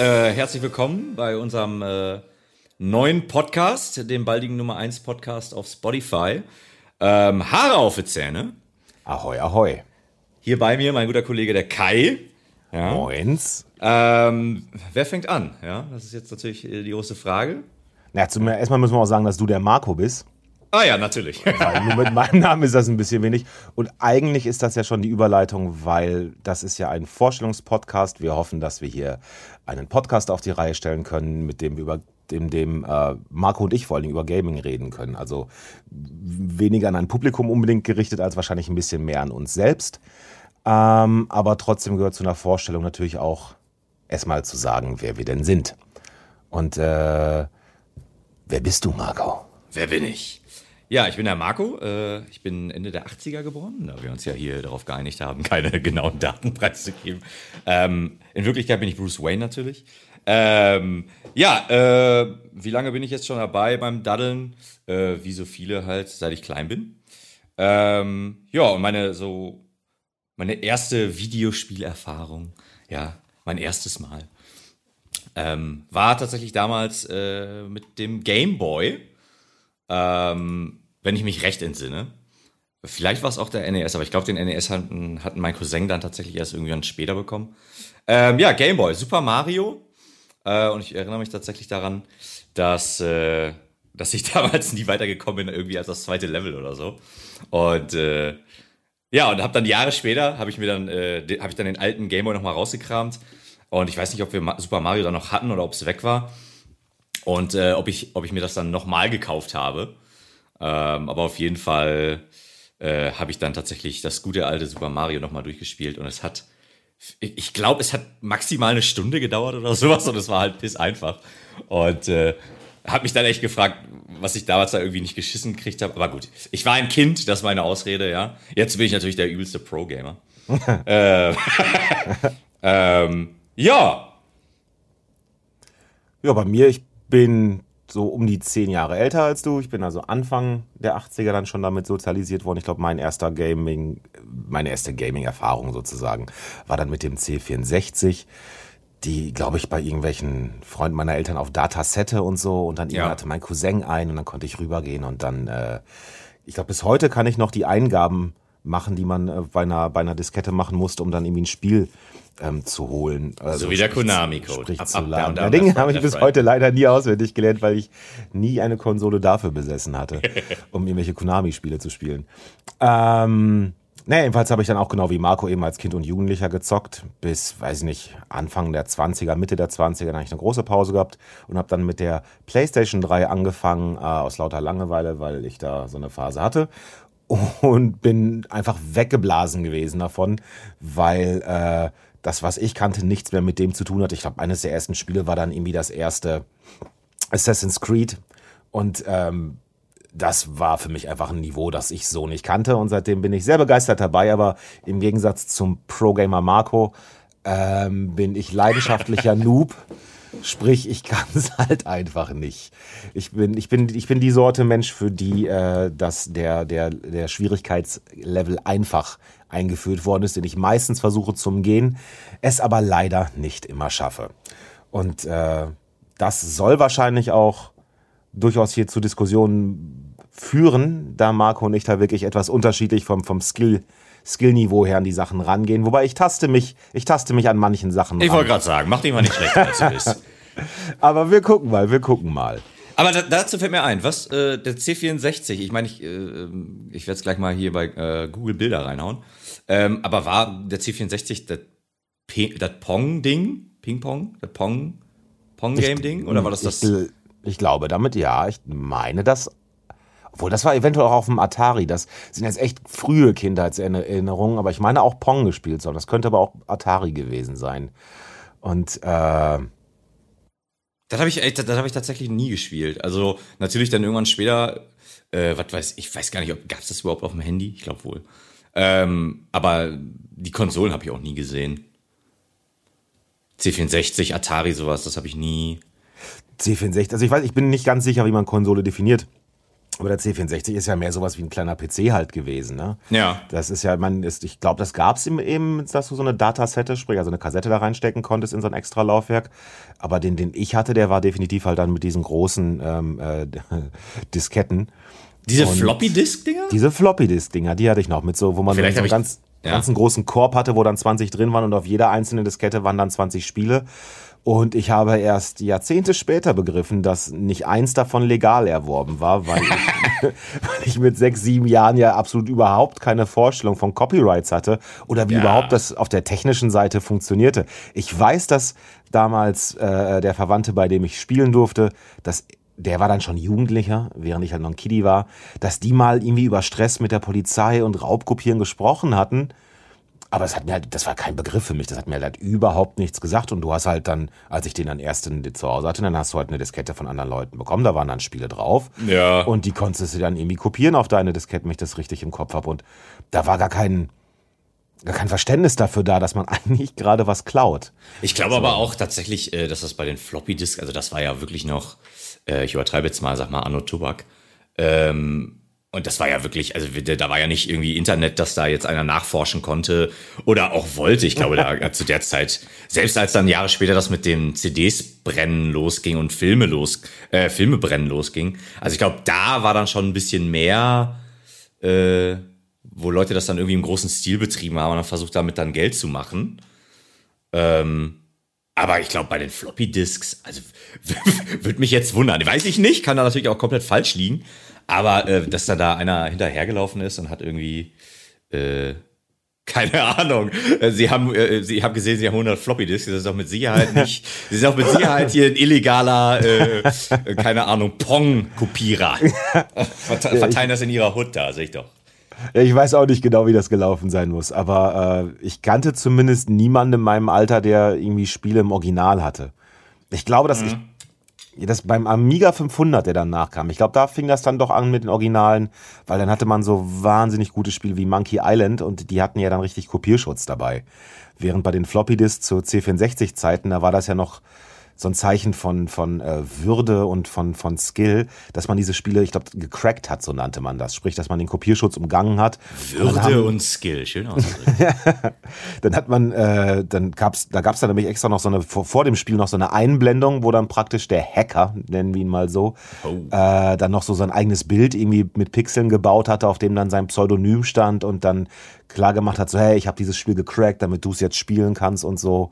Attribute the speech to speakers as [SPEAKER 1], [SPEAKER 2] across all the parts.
[SPEAKER 1] äh, herzlich willkommen bei unserem äh, neuen Podcast, dem baldigen Nummer 1 Podcast auf Spotify. Ähm, Haare auf die Zähne.
[SPEAKER 2] Ahoi, ahoi.
[SPEAKER 1] Hier bei mir mein guter Kollege der Kai.
[SPEAKER 2] Ja. Moins.
[SPEAKER 1] Ähm, wer fängt an? Ja, das ist jetzt natürlich äh, die große Frage.
[SPEAKER 2] Na, zum, erstmal müssen wir auch sagen, dass du der Marco bist.
[SPEAKER 1] Ah ja, natürlich.
[SPEAKER 2] Weil nur mit meinem Namen ist das ein bisschen wenig. Und eigentlich ist das ja schon die Überleitung, weil das ist ja ein Vorstellungspodcast. Wir hoffen, dass wir hier einen Podcast auf die Reihe stellen können, mit dem wir über dem, dem äh, Marco und ich vor allem über Gaming reden können. Also weniger an ein Publikum unbedingt gerichtet, als wahrscheinlich ein bisschen mehr an uns selbst. Ähm, aber trotzdem gehört zu einer Vorstellung natürlich auch erstmal zu sagen, wer wir denn sind. Und äh, wer bist du, Marco?
[SPEAKER 1] Wer bin ich? Ja, ich bin der Marco. Äh, ich bin Ende der 80er geboren, da wir uns ja hier darauf geeinigt haben, keine genauen Daten preiszugeben. Ähm, in Wirklichkeit bin ich Bruce Wayne natürlich. Ähm, ja, äh, wie lange bin ich jetzt schon dabei beim Daddeln? Äh, wie so viele halt, seit ich klein bin. Ähm, ja, und meine so meine erste Videospielerfahrung, ja, mein erstes Mal, ähm, war tatsächlich damals äh, mit dem Game Boy. Ähm, wenn ich mich recht entsinne. Vielleicht war es auch der NES, aber ich glaube, den NES hatten, hatten mein Cousin dann tatsächlich erst irgendwann später bekommen. Ähm, ja, Game Boy, Super Mario. Äh, und ich erinnere mich tatsächlich daran, dass, äh, dass ich damals nie weitergekommen bin, irgendwie als das zweite Level oder so. Und äh, ja, und habe dann Jahre später, habe ich mir dann, äh, habe ich dann den alten Game Boy nochmal rausgekramt. Und ich weiß nicht, ob wir Super Mario dann noch hatten oder ob es weg war. Und äh, ob, ich, ob ich mir das dann nochmal gekauft habe. Ähm, aber auf jeden Fall äh, habe ich dann tatsächlich das gute alte Super Mario nochmal durchgespielt und es hat, ich glaube, es hat maximal eine Stunde gedauert oder sowas und es war halt piss einfach. Und äh, habe mich dann echt gefragt, was ich damals da irgendwie nicht geschissen gekriegt habe. Aber gut, ich war ein Kind, das ist meine Ausrede, ja. Jetzt bin ich natürlich der übelste Pro-Gamer. äh, ähm, ja.
[SPEAKER 2] Ja, bei mir, ich bin so um die zehn Jahre älter als du. Ich bin also Anfang der 80er dann schon damit sozialisiert worden. Ich glaube, mein erster Gaming, meine erste Gaming-Erfahrung sozusagen war dann mit dem C64 die, glaube ich, bei irgendwelchen Freunden meiner Eltern auf Datasette und so. Und dann ja. hatte mein Cousin ein und dann konnte ich rübergehen. Und dann, äh, ich glaube, bis heute kann ich noch die Eingaben machen, die man äh, bei, einer, bei einer Diskette machen musste, um dann irgendwie ein Spiel ähm, zu holen.
[SPEAKER 1] Also so wie der Konami-Code.
[SPEAKER 2] Der Ding habe ich bis right. heute leider nie auswendig gelernt, weil ich nie eine Konsole dafür besessen hatte, um irgendwelche Konami-Spiele zu spielen. Ähm, naja, jedenfalls habe ich dann auch genau wie Marco eben als Kind und Jugendlicher gezockt, bis, weiß ich nicht, Anfang der 20er, Mitte der 20er, dann habe ich eine große Pause gehabt und habe dann mit der PlayStation 3 angefangen, äh, aus lauter Langeweile, weil ich da so eine Phase hatte und bin einfach weggeblasen gewesen davon, weil äh, das, was ich kannte, nichts mehr mit dem zu tun hat. Ich glaube, eines der ersten Spiele war dann irgendwie das erste Assassin's Creed. Und ähm, das war für mich einfach ein Niveau, das ich so nicht kannte. Und seitdem bin ich sehr begeistert dabei. Aber im Gegensatz zum Pro-Gamer Marco ähm, bin ich leidenschaftlicher Noob. Sprich, ich kann es halt einfach nicht. Ich bin, ich bin, ich bin die Sorte Mensch, für die äh, dass der, der, der Schwierigkeitslevel einfach eingeführt worden ist, den ich meistens versuche zu umgehen, es aber leider nicht immer schaffe. Und äh, das soll wahrscheinlich auch durchaus hier zu Diskussionen führen, da Marco und ich da wirklich etwas unterschiedlich vom, vom Skill, Skillniveau her an die Sachen rangehen. Wobei ich taste mich, ich taste mich an manchen Sachen.
[SPEAKER 1] Ich wollte gerade sagen, mach dich mal nicht schlechter, als du bist.
[SPEAKER 2] Aber wir gucken mal, wir gucken mal.
[SPEAKER 1] Aber da, dazu fällt mir ein, was äh, der C64, ich meine, ich, äh, ich werde es gleich mal hier bei äh, Google Bilder reinhauen. Ähm, aber war der C64 das, das Pong-Ding? Ping-Pong? Das Pong? Pong-Game-Ding? Oder war das das?
[SPEAKER 2] Ich, ich glaube damit ja. Ich meine das obwohl, das war eventuell auch auf dem Atari. Das sind jetzt echt frühe Kindheitserinnerungen, aber ich meine auch Pong gespielt zu Das könnte aber auch Atari gewesen sein. Und äh,
[SPEAKER 1] das habe ich, das habe ich tatsächlich nie gespielt. Also natürlich dann irgendwann später, äh, was weiß ich, weiß gar nicht, gab es das überhaupt auf dem Handy? Ich glaube wohl. Ähm, aber die Konsolen habe ich auch nie gesehen. C64, Atari, sowas, das habe ich nie.
[SPEAKER 2] C64, also ich weiß, ich bin nicht ganz sicher, wie man Konsole definiert. Aber der C64 ist ja mehr sowas wie ein kleiner PC halt gewesen, ne?
[SPEAKER 1] Ja.
[SPEAKER 2] Das ist ja, man ist, ich glaube, das gab es eben, dass du so eine Datasette, sprich also eine Kassette da reinstecken konntest in so ein extra Laufwerk. Aber den, den ich hatte, der war definitiv halt dann mit diesen großen ähm, äh, Disketten.
[SPEAKER 1] Diese Floppy-Disk-Dinger?
[SPEAKER 2] Diese Floppy-Disk-Dinger, die hatte ich noch mit so, wo man
[SPEAKER 1] Vielleicht
[SPEAKER 2] so ganz,
[SPEAKER 1] ja.
[SPEAKER 2] ganzen großen Korb hatte, wo dann 20 drin waren und auf jeder einzelnen Diskette waren dann 20 Spiele. Und ich habe erst Jahrzehnte später begriffen, dass nicht eins davon legal erworben war, weil ich, weil ich mit sechs, sieben Jahren ja absolut überhaupt keine Vorstellung von Copyrights hatte oder wie
[SPEAKER 1] Ja.
[SPEAKER 2] überhaupt das auf der technischen Seite funktionierte. Ich weiß, dass damals äh, der Verwandte, bei dem ich spielen durfte, dass der war dann schon Jugendlicher, während ich halt noch ein Kiddie war, dass die mal irgendwie über Stress mit der Polizei und Raubkopieren gesprochen hatten. Aber es hat mir halt, das war kein Begriff für mich, das hat mir halt überhaupt nichts gesagt. Und du hast halt dann, als ich den dann erst in, zu Hause hatte, dann hast du halt eine Diskette von anderen Leuten bekommen, da waren dann Spiele drauf.
[SPEAKER 1] Ja.
[SPEAKER 2] Und die konntest du dann irgendwie kopieren auf deine Diskette, wenn ich das richtig im Kopf habe. Und da war gar kein, gar kein Verständnis dafür da, dass man eigentlich gerade was klaut.
[SPEAKER 1] Ich glaube aber auch tatsächlich, äh, dass das bei den Floppy Disk, also das war ja wirklich noch, äh, ich übertreibe jetzt mal, sag mal Anno Tobak. Ähm, und das war ja wirklich, also da war ja nicht irgendwie Internet, dass da jetzt einer nachforschen konnte oder auch wollte. Ich glaube, da zu der Zeit, selbst als dann Jahre später das mit den CDs brennen losging und Filme los, äh, Filme brennen losging. Also ich glaube, da war dann schon ein bisschen mehr, äh, wo Leute das dann irgendwie im großen Stil betrieben haben und dann versucht damit dann Geld zu machen. Ähm, aber ich glaube, bei den Floppy Disks, also würde mich jetzt wundern. Weiß ich nicht, kann da natürlich auch komplett falsch liegen. Aber äh, dass da da einer hinterhergelaufen ist und hat irgendwie, äh, keine Ahnung. Äh, Sie haben, äh, Sie haben gesehen, Sie haben 100 Floppy Disks. Das ist doch mit Sicherheit nicht. Sie sind auch mit Sicherheit hier ein illegaler, äh, äh, keine Ahnung, Pong-Kopierer. Verte verteilen das in ihrer Hut da, sehe ich doch.
[SPEAKER 2] Ich weiß auch nicht genau, wie das gelaufen sein muss, aber äh, ich kannte zumindest niemanden in meinem Alter, der irgendwie Spiele im Original hatte. Ich glaube, dass ich ja, das beim Amiga 500, der dann nachkam, ich glaube, da fing das dann doch an mit den Originalen, weil dann hatte man so wahnsinnig gute Spiele wie Monkey Island und die hatten ja dann richtig Kopierschutz dabei. Während bei den Floppy Disks zu C64-Zeiten, da war das ja noch so ein Zeichen von, von äh, Würde und von, von Skill, dass man diese Spiele, ich glaube, gecrackt hat, so nannte man das. Sprich, dass man den Kopierschutz umgangen hat. Und dann haben-
[SPEAKER 1] Würde und Skill, schön ausgedrückt.
[SPEAKER 2] dann hat man, äh, dann gab's, da gab's dann nämlich extra noch so eine, vor, vor dem Spiel noch so eine Einblendung, wo dann praktisch der Hacker, nennen wir ihn mal so, äh, dann noch so sein eigenes Bild irgendwie mit Pixeln gebaut hatte, auf dem dann sein Pseudonym stand und dann klar gemacht hat, so, hey, ich habe dieses Spiel gecrackt, damit du es jetzt spielen kannst und so.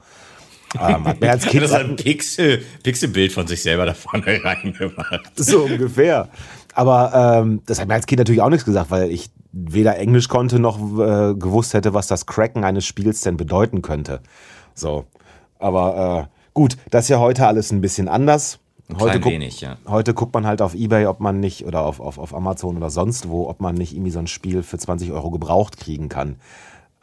[SPEAKER 2] Ähm, hat mir als Kind
[SPEAKER 1] das ein Pixel, Pixelbild von sich selber da vorne reingemacht.
[SPEAKER 2] so ungefähr. Aber ähm, das hat mir als Kind natürlich auch nichts gesagt, weil ich weder Englisch konnte noch äh, gewusst hätte, was das Cracken eines Spiels denn bedeuten könnte. So. Aber äh, gut, das ist ja heute alles ein bisschen anders. Heute,
[SPEAKER 1] klein
[SPEAKER 2] guck-
[SPEAKER 1] wenig, ja.
[SPEAKER 2] heute guckt man halt auf Ebay, ob man nicht, oder auf, auf, auf Amazon oder sonst wo, ob man nicht irgendwie so ein Spiel für 20 Euro gebraucht kriegen kann.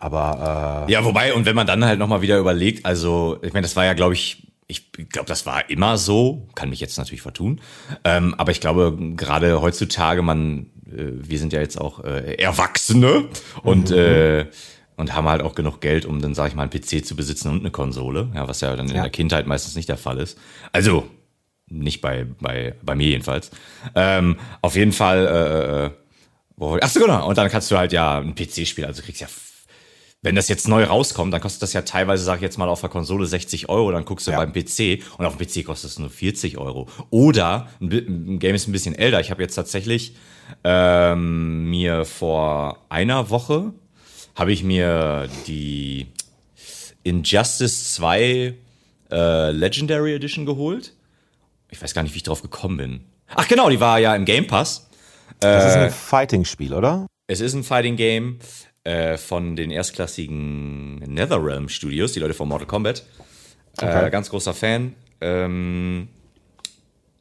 [SPEAKER 2] Aber äh,
[SPEAKER 1] Ja, wobei, und wenn man dann halt nochmal wieder überlegt, also, ich meine, das war ja, glaube ich, ich glaube, das war immer so, kann mich jetzt natürlich vertun, ähm, aber ich glaube, gerade heutzutage, man, äh, wir sind ja jetzt auch äh, Erwachsene und, äh, und haben halt auch genug Geld, um dann, sage ich mal, einen PC zu besitzen und eine Konsole, ja, was ja dann in
[SPEAKER 2] Ja.
[SPEAKER 1] der Kindheit meistens nicht der Fall ist. Also, nicht bei, bei, bei mir jedenfalls. Ähm, auf jeden Fall, äh, äh, wo, ach so, genau, und dann kannst du halt ja ein PC-Spiel, also du kriegst ja wenn das jetzt neu rauskommt, dann kostet das ja teilweise, sag ich jetzt mal, auf der Konsole 60 Euro, dann guckst du
[SPEAKER 2] Ja.
[SPEAKER 1] beim PC und auf dem PC kostet es nur 40 Euro. Oder ein, Game ist ein bisschen älter. Ich habe jetzt tatsächlich ähm, mir vor einer Woche habe ich mir die Injustice 2 äh, Legendary Edition geholt. Ich weiß gar nicht, wie ich drauf gekommen bin. Ach genau, die war ja im Game Pass.
[SPEAKER 2] das
[SPEAKER 1] Äh,
[SPEAKER 2] ist ein Fighting-Spiel, oder?
[SPEAKER 1] Es ist ein Fighting Game äh, von den erstklassigen NetherRealm Studios, die Leute von Mortal Kombat.
[SPEAKER 2] Okay.
[SPEAKER 1] Äh, ganz großer Fan. Ähm,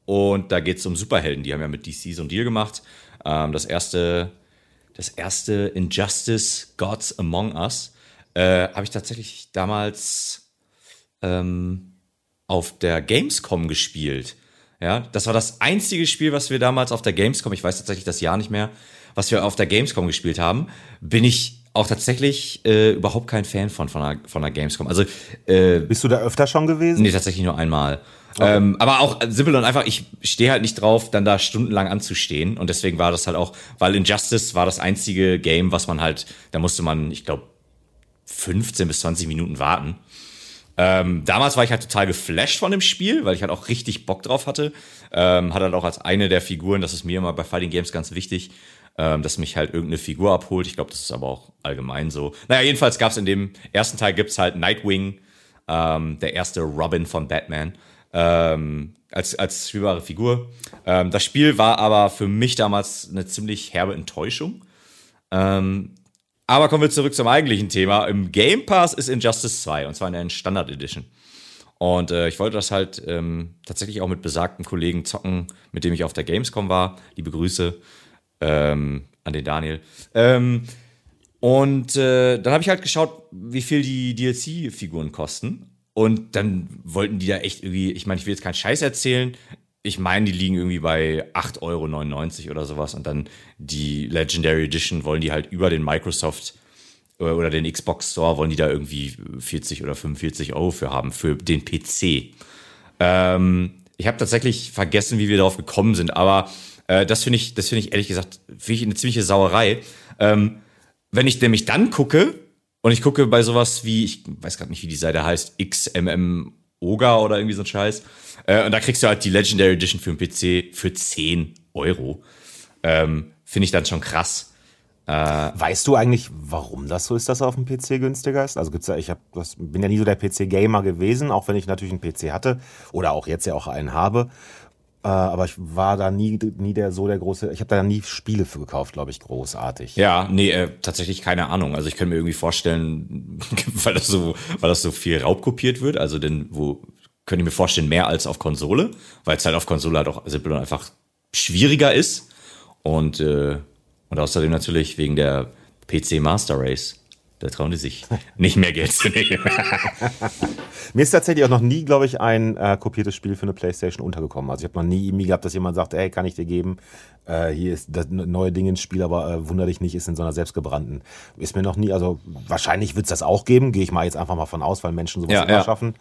[SPEAKER 1] und da geht es um Superhelden. Die haben ja mit DC so einen Deal gemacht. Ähm, das erste, das erste Injustice Gods Among Us äh, habe ich tatsächlich damals ähm, auf der Gamescom gespielt. Ja, das war das einzige Spiel, was wir damals auf der Gamescom, ich weiß tatsächlich das Jahr nicht mehr, was wir auf der Gamescom gespielt haben, bin ich auch tatsächlich äh, überhaupt kein Fan von, von einer, von einer Gamescom. Also, äh,
[SPEAKER 2] Bist du da öfter schon gewesen?
[SPEAKER 1] Nee, tatsächlich nur einmal. Okay. Ähm, aber auch simpel und einfach, ich stehe halt nicht drauf, dann da stundenlang anzustehen. Und deswegen war das halt auch, weil Injustice war das einzige Game, was man halt, da musste man, ich glaube, 15 bis 20 Minuten warten. Ähm, damals war ich halt total geflasht von dem Spiel, weil ich halt auch richtig Bock drauf hatte. Ähm, hat halt auch als eine der Figuren, das ist mir immer bei Fighting Games ganz wichtig, ähm, dass mich halt irgendeine Figur abholt. Ich glaube, das ist aber auch allgemein so. Naja, jedenfalls gab es in dem ersten Teil gibt's halt Nightwing, ähm, der erste Robin von Batman, ähm, als, als spielbare Figur. Ähm, das Spiel war aber für mich damals eine ziemlich herbe Enttäuschung. Ähm, aber kommen wir zurück zum eigentlichen Thema. Im Game Pass ist Injustice 2 und zwar in der Standard Edition. Und äh, ich wollte das halt ähm, tatsächlich auch mit besagten Kollegen zocken, mit dem ich auf der Gamescom war. Liebe Grüße ähm, an den Daniel. Ähm, und äh, dann habe ich halt geschaut, wie viel die DLC-Figuren kosten. Und dann wollten die da echt irgendwie, ich meine, ich will jetzt keinen Scheiß erzählen. Ich meine, die liegen irgendwie bei 8,99 Euro oder sowas. Und dann die Legendary Edition wollen die halt über den Microsoft äh, oder den Xbox Store, wollen die da irgendwie 40 oder 45 Euro für haben, für den PC. Ähm, ich habe tatsächlich vergessen, wie wir darauf gekommen sind, aber äh, das finde ich, das finde ich ehrlich gesagt, finde ich eine ziemliche Sauerei. Ähm, wenn ich nämlich dann gucke, und ich gucke bei sowas wie, ich weiß gerade nicht, wie die Seite heißt, XMM Oga oder irgendwie so ein Scheiß. Äh, und da kriegst du halt die Legendary Edition für den PC für 10 Euro. Ähm, Finde ich dann schon krass.
[SPEAKER 2] Äh, weißt du eigentlich, warum das so ist, dass er auf dem PC günstiger ist? Also gibt's ja, ich hab, das, bin ja nie so der PC-Gamer gewesen, auch wenn ich natürlich einen PC hatte oder auch jetzt ja auch einen habe. Äh, aber ich war da nie, nie der so der große, ich habe da nie Spiele für gekauft, glaube ich, großartig.
[SPEAKER 1] Ja, nee, äh, tatsächlich keine Ahnung. Also ich kann mir irgendwie vorstellen, weil das so, weil das so viel raubkopiert wird, also denn wo könnte ich mir vorstellen, mehr als auf Konsole, weil es halt auf Konsole halt auch simpel und einfach schwieriger ist. Und, äh, und außerdem natürlich wegen der PC Master Race. Da trauen die sich nicht mehr Geld zu nehmen.
[SPEAKER 2] Mir ist tatsächlich auch noch nie, glaube ich, ein äh, kopiertes Spiel für eine Playstation untergekommen. Also ich habe noch nie irgendwie gehabt, dass jemand sagt, ey, kann ich dir geben, äh, hier ist das neue Ding ins Spiel, aber äh, wunder dich nicht, ist in so einer selbstgebrannten. Ist mir noch nie, also wahrscheinlich wird es das auch geben, gehe ich mal jetzt einfach mal von aus, weil Menschen sowas
[SPEAKER 1] Ja,
[SPEAKER 2] immer
[SPEAKER 1] ja.
[SPEAKER 2] schaffen.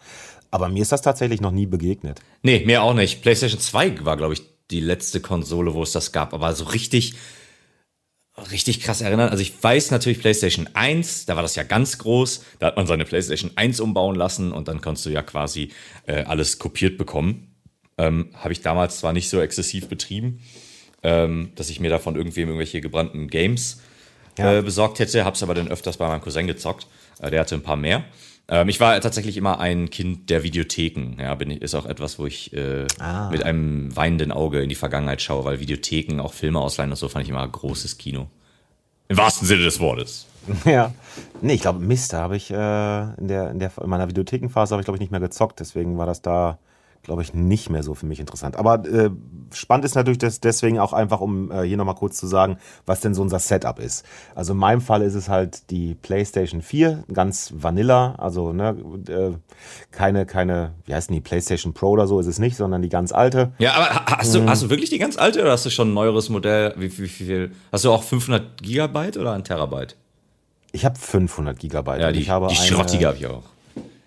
[SPEAKER 2] Aber mir ist das tatsächlich noch nie begegnet.
[SPEAKER 1] Nee, mir auch nicht. PlayStation 2 war, glaube ich, die letzte Konsole, wo es das gab. Aber so richtig, richtig krass erinnern. Also ich weiß natürlich PlayStation 1, da war das ja ganz groß. Da hat man seine PlayStation 1 umbauen lassen und dann konntest du ja quasi äh, alles kopiert bekommen. Ähm, Habe ich damals zwar nicht so exzessiv betrieben, ähm, dass ich mir davon irgendwem irgendwelche gebrannten Games
[SPEAKER 2] Ja.
[SPEAKER 1] äh, besorgt hätte, habe es aber dann öfters bei meinem Cousin gezockt. Äh, der hatte ein paar mehr. Ähm, ich war tatsächlich immer ein Kind der Videotheken. Ja, bin, ich- ist auch etwas, wo ich äh,
[SPEAKER 2] Ah.
[SPEAKER 1] mit einem weinenden Auge in die Vergangenheit schaue, weil Videotheken, auch Filme ausleihen und so, fand ich immer großes Kino. Im wahrsten Sinne des Wortes.
[SPEAKER 2] Ja. Nee, ich glaube, Mist, da habe ich äh, in, der, in, der, in meiner Videothekenphase habe ich, glaube ich, nicht mehr gezockt. Deswegen war das da, glaube ich, nicht mehr so für mich interessant. Aber äh, spannend ist natürlich das deswegen auch einfach, um äh, hier nochmal kurz zu sagen, was denn so unser Setup ist. Also in meinem Fall ist es halt die PlayStation 4, ganz Vanilla, also ne, äh, keine, keine, wie heißt denn die, PlayStation Pro oder so ist es nicht, sondern die ganz alte.
[SPEAKER 1] Ja, aber ha- hast du, hast du wirklich die ganz alte oder hast du schon ein neueres Modell? Wie, wie, wie viel? Hast du auch 500 Gigabyte oder ein Terabyte?
[SPEAKER 2] Ich habe 500 Gigabyte.
[SPEAKER 1] Ja, die,
[SPEAKER 2] ich habe
[SPEAKER 1] die schrottige habe ich auch.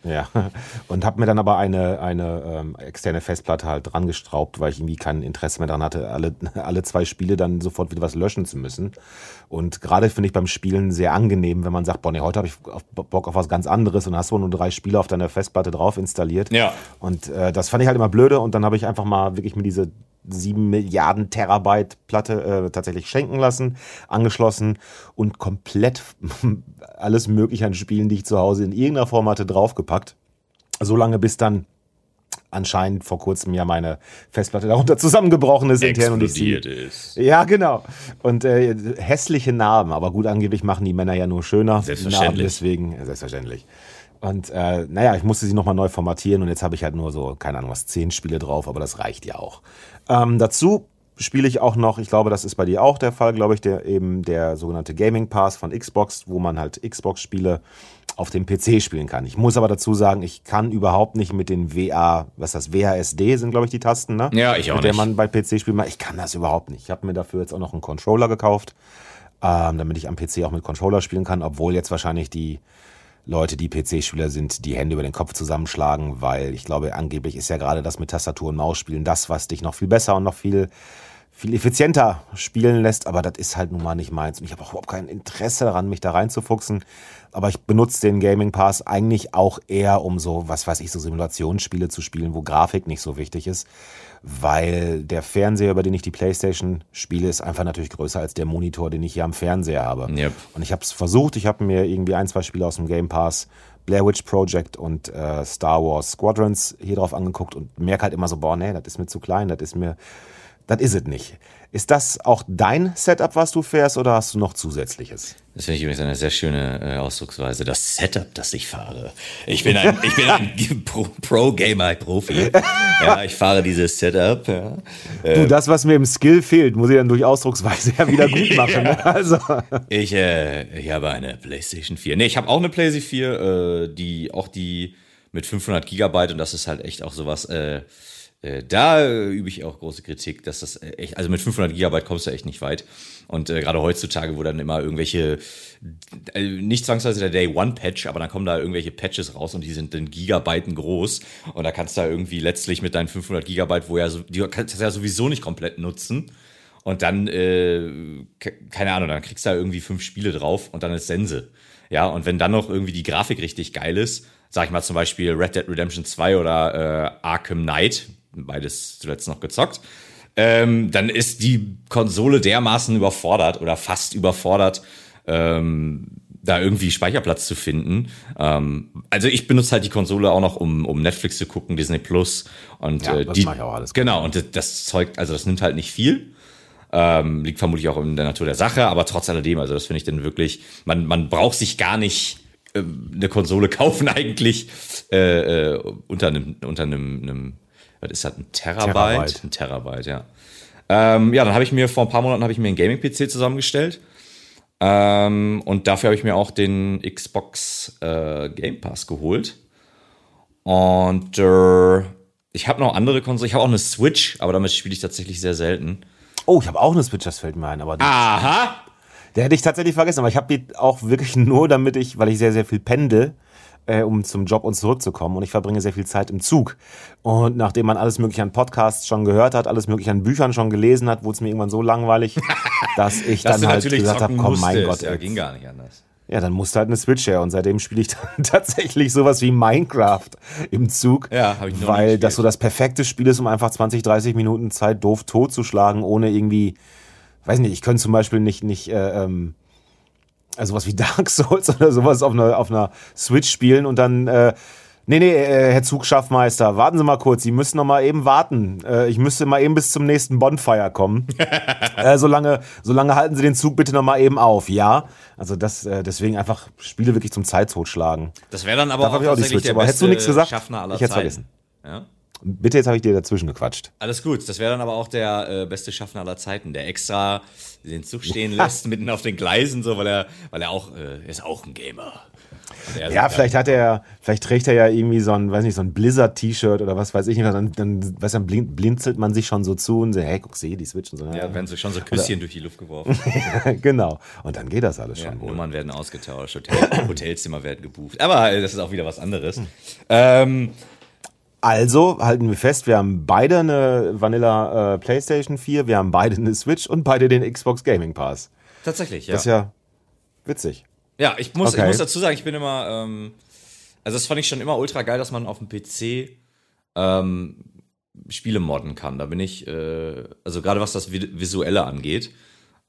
[SPEAKER 2] Ja, und habe mir dann aber eine, eine ähm, externe Festplatte halt dran gestraubt, weil ich irgendwie kein Interesse mehr daran hatte, alle, alle zwei Spiele dann sofort wieder was löschen zu müssen. Und gerade finde ich beim Spielen sehr angenehm, wenn man sagt, boah, nee, heute habe ich Bock auf was ganz anderes und hast wohl nur drei Spiele auf deiner Festplatte drauf installiert.
[SPEAKER 1] Ja.
[SPEAKER 2] Und äh, das fand ich halt immer blöde und dann habe ich einfach mal wirklich mir diese 7 Milliarden Terabyte Platte äh, tatsächlich schenken lassen, angeschlossen und komplett alles mögliche an Spielen, die ich zu Hause in irgendeiner Form hatte, draufgepackt. So lange bis dann anscheinend vor kurzem ja meine Festplatte darunter zusammengebrochen ist intern und ich sie
[SPEAKER 1] ist.
[SPEAKER 2] ja, genau. Und äh, hässliche Narben, aber gut, angeblich machen die Männer ja nur schöner.
[SPEAKER 1] Selbstverständlich.
[SPEAKER 2] Narben deswegen, äh, selbstverständlich. Und äh, naja, ich musste sie nochmal neu formatieren und jetzt habe ich halt nur so, keine Ahnung, was, zehn Spiele drauf, aber das reicht ja auch. Ähm, dazu spiele ich auch noch, ich glaube, das ist bei dir auch der Fall, glaube ich, der eben der sogenannte Gaming Pass von Xbox, wo man halt Xbox-Spiele auf dem PC spielen kann. Ich muss aber dazu sagen, ich kann überhaupt nicht mit den WA, was ist das, WASD sind, glaube ich, die Tasten, ne?
[SPEAKER 1] Ja, ich auch
[SPEAKER 2] mit der
[SPEAKER 1] nicht.
[SPEAKER 2] man bei PC spielt. Ich kann das überhaupt nicht. Ich habe mir dafür jetzt auch noch einen Controller gekauft. ähm, damit ich am PC auch mit Controller spielen kann, obwohl jetzt wahrscheinlich die Leute, die PC-Spieler sind, die Hände über den Kopf zusammenschlagen, weil ich glaube, angeblich ist ja gerade das mit Tastatur und Maus spielen das, was dich noch viel besser und noch viel viel effizienter spielen lässt, aber das ist halt nun mal nicht meins. Und ich habe auch überhaupt kein Interesse daran, mich da reinzufuchsen. Aber ich benutze den Gaming Pass eigentlich auch eher, um so, was weiß ich, so Simulationsspiele zu spielen, wo Grafik nicht so wichtig ist. Weil der Fernseher, über den ich die Playstation spiele, ist einfach natürlich größer als der Monitor, den ich hier am Fernseher habe. Yep. Und ich habe es versucht, ich habe mir irgendwie ein, zwei Spiele aus dem Game Pass Blair Witch Project und äh, Star Wars Squadrons hier drauf angeguckt und merke halt immer so, boah, nee, das ist mir zu klein, das ist mir das ist es nicht. Ist das auch dein Setup, was du fährst, oder hast du noch zusätzliches?
[SPEAKER 1] Das finde ich übrigens eine sehr schöne äh, Ausdrucksweise. Das Setup, das ich fahre. Ich bin ein, ich bin ein Pro-Gamer-Profi. ja, ich fahre dieses Setup. Ja.
[SPEAKER 2] Du, ähm, das, was mir im Skill fehlt, muss ich dann durch Ausdrucksweise ja wieder gut machen.
[SPEAKER 1] ja. also. ich, äh, ich habe eine PlayStation 4. Nee, ich habe auch eine PlayStation 4, äh, die auch die mit 500 Gigabyte und das ist halt echt auch sowas. Äh, äh, da übe ich auch große Kritik, dass das äh, echt, also mit 500 Gigabyte kommst du echt nicht weit. Und äh, gerade heutzutage, wo dann immer irgendwelche, äh, nicht zwangsweise der Day One Patch, aber dann kommen da irgendwelche Patches raus und die sind in Gigabyten groß. Und da kannst du da irgendwie letztlich mit deinen 500 Gigabyte, wo ja, die kannst du ja sowieso nicht komplett nutzen. Und dann, äh, keine Ahnung, dann kriegst du da irgendwie fünf Spiele drauf und dann ist Sense. Ja, und wenn dann noch irgendwie die Grafik richtig geil ist, sag ich mal zum Beispiel Red Dead Redemption 2 oder äh, Arkham Knight, beides zuletzt noch gezockt, ähm, dann ist die Konsole dermaßen überfordert oder fast überfordert, ähm, da irgendwie Speicherplatz zu finden. Ähm, also ich benutze halt die Konsole auch noch, um, um Netflix zu gucken, Disney Plus und ja, äh, das die, mache ich auch alles. Genau, und das, das Zeug, also das nimmt halt nicht viel. Ähm, liegt vermutlich auch in der Natur der Sache, aber trotz alledem, also das finde ich dann wirklich, man, man braucht sich gar nicht äh, eine Konsole kaufen eigentlich äh, äh, unter einem, unter einem, einem was ist das, ein Terabyte? Terabyte. Ein Terabyte, ja. Ähm, ja, dann habe ich mir vor ein paar Monaten habe ich mir einen Gaming-PC zusammengestellt. Ähm, und dafür habe ich mir auch den Xbox äh, Game Pass geholt. Und äh, ich habe noch andere Konsolen. Ich habe auch eine Switch, aber damit spiele ich tatsächlich sehr selten.
[SPEAKER 2] Oh, ich habe auch eine Switch, das fällt mir ein. Aber
[SPEAKER 1] Aha!
[SPEAKER 2] Der hätte ich tatsächlich vergessen, aber ich habe die auch wirklich nur, damit ich, weil ich sehr, sehr viel pendel, äh, um zum Job und zurückzukommen. Und ich verbringe sehr viel Zeit im Zug. Und nachdem man alles mögliche an Podcasts schon gehört hat, alles mögliche an Büchern schon gelesen hat, wurde es mir irgendwann so langweilig, dass ich dass dann halt gesagt habe, komm, mein Gott.
[SPEAKER 1] Ja, ging gar nicht anders.
[SPEAKER 2] Ja, dann musste halt eine Switch her und seitdem spiele ich dann tatsächlich sowas wie Minecraft im Zug.
[SPEAKER 1] Ja, habe ich
[SPEAKER 2] noch Weil das so das perfekte Spiel ist, um einfach 20, 30 Minuten Zeit doof totzuschlagen, ohne irgendwie, weiß nicht, ich könnte zum Beispiel nicht, nicht äh, ähm, also was wie Dark Souls oder sowas auf einer, auf einer Switch spielen und dann, äh, nee, nee, äh, Herr Zugschaffmeister, warten Sie mal kurz, Sie müssen noch mal eben warten. Äh, ich müsste mal eben bis zum nächsten Bonfire kommen. äh, solange, solange halten Sie den Zug bitte noch mal eben auf, ja? Also das, äh, deswegen einfach Spiele wirklich zum Zeittotschlagen.
[SPEAKER 1] Das wäre dann aber Dafür auch, auch die Switch, der aber
[SPEAKER 2] hättest du nichts gesagt?
[SPEAKER 1] Schaffner aller
[SPEAKER 2] ich hätte vergessen. Ja? Bitte, jetzt habe ich dir dazwischen gequatscht.
[SPEAKER 1] Alles gut, das wäre dann aber auch der äh, beste Schaffner aller Zeiten, der extra den Zug stehen lässt, mitten auf den Gleisen, so, weil er, weil er auch, äh, er ist auch ein Gamer.
[SPEAKER 2] Ja, vielleicht hat er, vielleicht trägt er ja irgendwie so ein, weiß nicht, so ein Blizzard-T-Shirt oder was weiß ich nicht. Dann, dann, weiß dann blinzelt man sich schon so zu und sagt, hey, guck, sehe die Switch und so.
[SPEAKER 1] Ja, ja werden so schon so Küsschen oder, durch die Luft geworfen.
[SPEAKER 2] genau. Und dann geht das alles ja, schon
[SPEAKER 1] wohl. Nummern werden ausgetauscht, Hotel, Hotelzimmer werden gebucht. Aber äh, das ist auch wieder was anderes. Hm. Ähm,
[SPEAKER 2] also halten wir fest, wir haben beide eine Vanilla äh, PlayStation 4, wir haben beide eine Switch und beide den Xbox Gaming Pass.
[SPEAKER 1] Tatsächlich, ja.
[SPEAKER 2] Das ist ja witzig.
[SPEAKER 1] Ja, ich muss, okay. ich muss dazu sagen, ich bin immer, ähm, also das fand ich schon immer ultra geil, dass man auf dem PC ähm, Spiele modden kann. Da bin ich, äh, also gerade was das Visuelle angeht.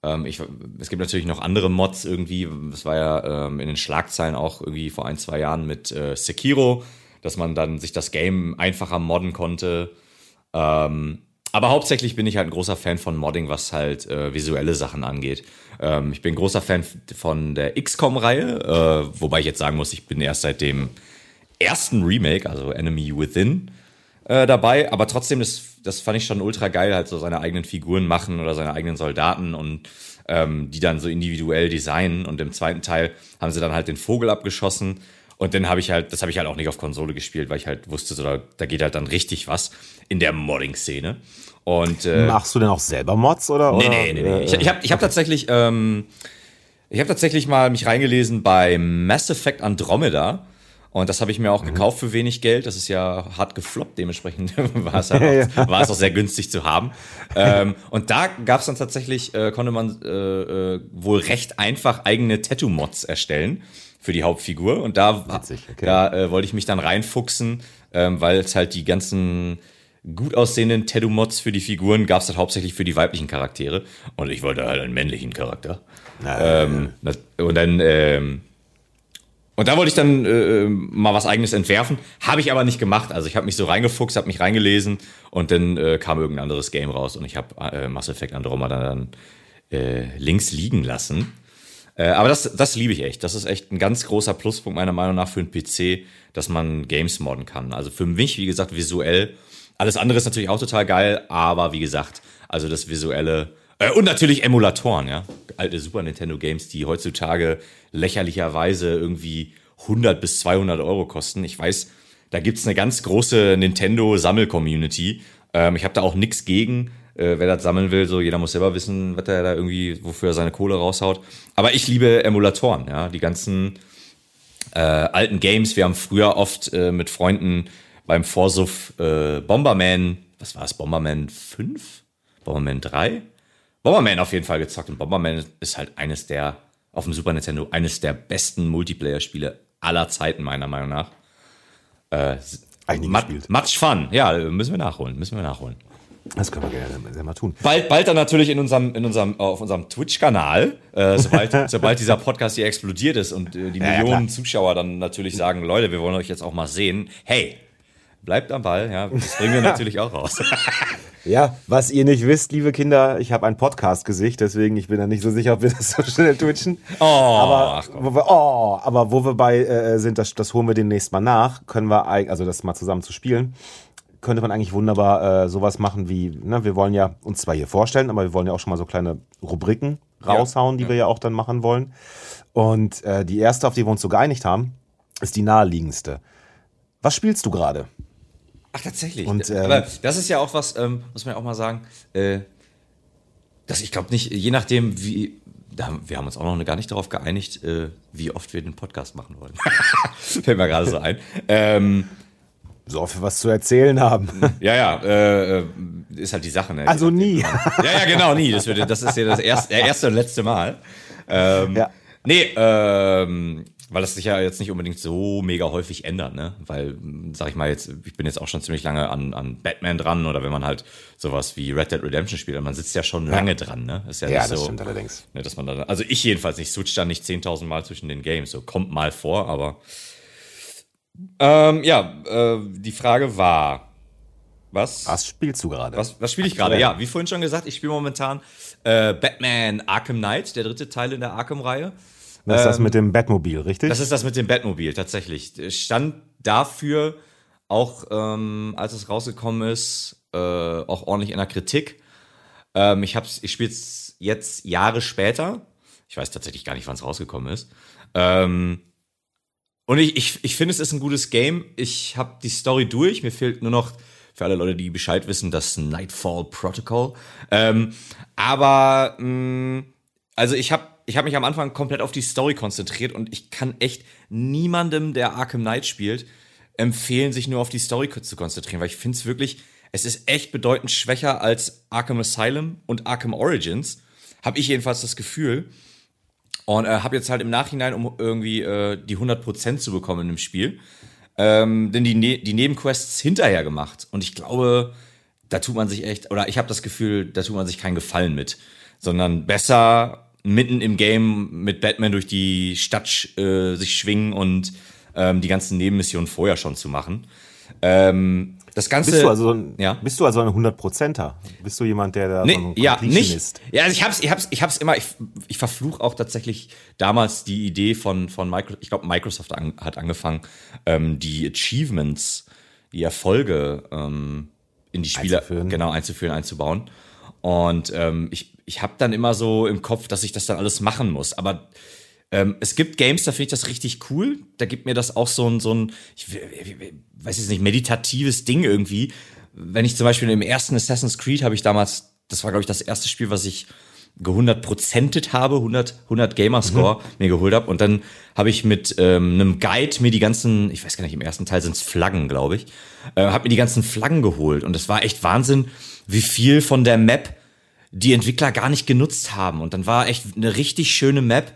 [SPEAKER 1] Ähm, ich, es gibt natürlich noch andere Mods irgendwie. Es war ja ähm, in den Schlagzeilen auch irgendwie vor ein, zwei Jahren mit äh, Sekiro dass man dann sich das Game einfacher modden konnte. Ähm, aber hauptsächlich bin ich halt ein großer Fan von Modding, was halt äh, visuelle Sachen angeht. Ähm, ich bin ein großer Fan von der XCOM-Reihe, äh, wobei ich jetzt sagen muss, ich bin erst seit dem ersten Remake, also Enemy Within, äh, dabei. Aber trotzdem, das, das fand ich schon ultra geil, halt so seine eigenen Figuren machen oder seine eigenen Soldaten und ähm, die dann so individuell designen. Und im zweiten Teil haben sie dann halt den Vogel abgeschossen Und dann habe ich halt, das habe ich halt auch nicht auf Konsole gespielt, weil ich halt wusste, so, da, da geht halt dann richtig was in der Modding-Szene. Und,
[SPEAKER 2] äh, Machst du denn auch selber Mods oder?
[SPEAKER 1] Nee, nee, nee. nee. Ich, ich habe ich hab tatsächlich, ähm, ich habe tatsächlich mal mich reingelesen bei Mass Effect Andromeda. Und das habe ich mir auch mhm. gekauft für wenig Geld. Das ist ja hart gefloppt, dementsprechend war es, halt auch, war es auch sehr günstig zu haben. ähm, und da gab es dann tatsächlich, äh, konnte man äh, äh, wohl recht einfach eigene Tattoo-Mods erstellen für die Hauptfigur. Und da, Witzig, okay. da äh, wollte ich mich dann reinfuchsen, ähm, weil es halt die ganzen gut aussehenden Tattoo-Mods für die Figuren gab es halt hauptsächlich für die weiblichen Charaktere. Und ich wollte halt einen männlichen Charakter. Ähm, und dann ähm, und da wollte ich dann äh, mal was eigenes entwerfen, habe ich aber nicht gemacht. Also ich habe mich so reingefuchst, habe mich reingelesen und dann äh, kam irgendein anderes Game raus und ich habe äh, Mass Effect Andromeda dann äh, links liegen lassen. Äh, aber das, das liebe ich echt. Das ist echt ein ganz großer Pluspunkt meiner Meinung nach für einen PC, dass man Games modden kann. Also für mich, wie gesagt, visuell. Alles andere ist natürlich auch total geil, aber wie gesagt, also das visuelle äh, und natürlich Emulatoren, ja. Alte Super Nintendo Games, die heutzutage lächerlicherweise irgendwie 100 bis 200 Euro kosten. Ich weiß, da gibt's eine ganz große Nintendo-Sammel-Community. Ähm, ich habe da auch nichts gegen. Äh, wer das sammeln will, so jeder muss selber wissen, was er da irgendwie, wofür er seine Kohle raushaut. Aber ich liebe Emulatoren, ja. Die ganzen äh, alten Games. Wir haben früher oft äh, mit Freunden beim Vorsuff äh, Bomberman, was war es, Bomberman 5? Bomberman 3? Bomberman auf jeden Fall gezockt. Und Bomberman ist halt eines der, auf dem Super Nintendo, eines der besten Multiplayer-Spiele aller Zeiten, meiner Meinung nach. Äh, Eigentlich Much Fun. Ja, müssen wir nachholen, müssen wir nachholen.
[SPEAKER 2] Das können wir gerne sehr mal tun.
[SPEAKER 1] Bald, bald dann natürlich in unserem, in unserem, auf unserem Twitch-Kanal, äh, sobald, sobald dieser Podcast hier explodiert ist und äh, die ja, Millionen ja, Zuschauer dann natürlich sagen, Leute, wir wollen euch jetzt auch mal sehen. Hey, bleibt am Ball, ja, das bringen wir natürlich auch raus.
[SPEAKER 2] Ja, was ihr nicht wisst, liebe Kinder, ich habe ein Podcast-Gesicht, deswegen ich bin da nicht so sicher, ob wir das so schnell twitchen. Oh, aber, wo wir, oh, aber wo wir bei äh, sind, das, das holen wir demnächst mal nach, können wir, also das mal zusammen zu spielen, könnte man eigentlich wunderbar äh, sowas machen wie, ne, wir wollen ja uns zwar hier vorstellen, aber wir wollen ja auch schon mal so kleine Rubriken raushauen, ja, die wir ja auch dann machen wollen. Und äh, die erste, auf die wir uns so geeinigt haben, ist die naheliegendste. Was spielst du gerade?
[SPEAKER 1] Ach, tatsächlich. Und, ähm, Aber das ist ja auch was, ähm, muss man ja auch mal sagen, äh, dass ich glaube nicht, je nachdem, wie. Wir haben uns auch noch gar nicht darauf geeinigt, äh, wie oft wir den Podcast machen wollen. Fällt mir gerade so ein. Ähm,
[SPEAKER 2] so wir was zu erzählen haben.
[SPEAKER 1] Ja, ja, äh, äh ist halt die Sache. Ne?
[SPEAKER 2] Also nie.
[SPEAKER 1] Ja, ja, genau, nie. Das, wird, das ist ja das erste, erste und letzte Mal. Ähm, ja. Nee, ähm, weil das sich ja jetzt nicht unbedingt so mega häufig ändert, ne? Weil, sag ich mal jetzt, ich bin jetzt auch schon ziemlich lange an, an Batman dran oder wenn man halt sowas wie Red Dead Redemption spielt, man sitzt ja schon ja. lange dran, ne?
[SPEAKER 2] Ist ja, ja das so, stimmt allerdings.
[SPEAKER 1] Ne, dass man da, also ich jedenfalls nicht, switch da nicht 10.000 Mal zwischen den Games, so kommt mal vor, aber ähm, ja, äh, die Frage war, was?
[SPEAKER 2] Was spielst du gerade?
[SPEAKER 1] Was, was spiele ich gerade? Ja, wie vorhin schon gesagt, ich spiele momentan äh, Batman Arkham Knight, der dritte Teil in der Arkham-Reihe.
[SPEAKER 2] Das ist das ähm, mit dem Batmobil, richtig?
[SPEAKER 1] Das ist das mit dem Batmobil, tatsächlich. Stand dafür auch, ähm, als es rausgekommen ist, äh, auch ordentlich in der Kritik. Ähm, ich ich spiele es jetzt Jahre später. Ich weiß tatsächlich gar nicht, wann es rausgekommen ist. Ähm, und ich, ich, ich finde, es ist ein gutes Game. Ich habe die Story durch. Mir fehlt nur noch für alle Leute, die Bescheid wissen, das Nightfall Protocol. Ähm, aber mh, mm, also ich habe ich habe mich am Anfang komplett auf die Story konzentriert und ich kann echt niemandem, der Arkham Knight spielt, empfehlen, sich nur auf die Story zu konzentrieren, weil ich finde es wirklich, es ist echt bedeutend schwächer als Arkham Asylum und Arkham Origins, habe ich jedenfalls das Gefühl. Und äh, habe jetzt halt im Nachhinein, um irgendwie äh, die 100% zu bekommen im Spiel, ähm, denn die, ne die Nebenquests hinterher gemacht. Und ich glaube, da tut man sich echt, oder ich habe das Gefühl, da tut man sich keinen Gefallen mit, sondern besser mitten im Game mit Batman durch die Stadt äh, sich schwingen und ähm, die ganzen Nebenmissionen vorher schon zu machen. Ähm, das Ganze.
[SPEAKER 2] Bist du also ein, ja? bist du also ein 100%er? Bist du jemand, der da
[SPEAKER 1] nee, so ein ja, nicht. ist? Ja, also ich hab's, ich hab's, ich hab's immer, ich, ich verfluch auch tatsächlich damals die Idee von, von Microsoft, ich glaube, Microsoft an, hat angefangen, ähm, die Achievements, die Erfolge ähm, in die Spiele einzuführen. genau einzuführen, einzubauen. Und ähm, ich, ich habe dann immer so im Kopf, dass ich das dann alles machen muss. Aber Ähm, es gibt Games, da finde ich das richtig cool. Da gibt mir das auch so ein, so ein, ich, weiß jetzt nicht, meditatives Ding irgendwie. Wenn ich zum Beispiel im ersten Assassin's Creed habe ich damals, das war glaube ich das erste Spiel, was ich gehundertprozentet habe, 100, 100 Gamerscore mhm. mir geholt habe. Und dann habe ich mit ähm, einem Guide mir die ganzen, ich weiß gar nicht, im ersten Teil sind es Flaggen, glaube ich, äh, habe mir die ganzen Flaggen geholt. Und das war echt Wahnsinn, wie viel von der Map die Entwickler gar nicht genutzt haben. Und dann war echt eine richtig schöne Map.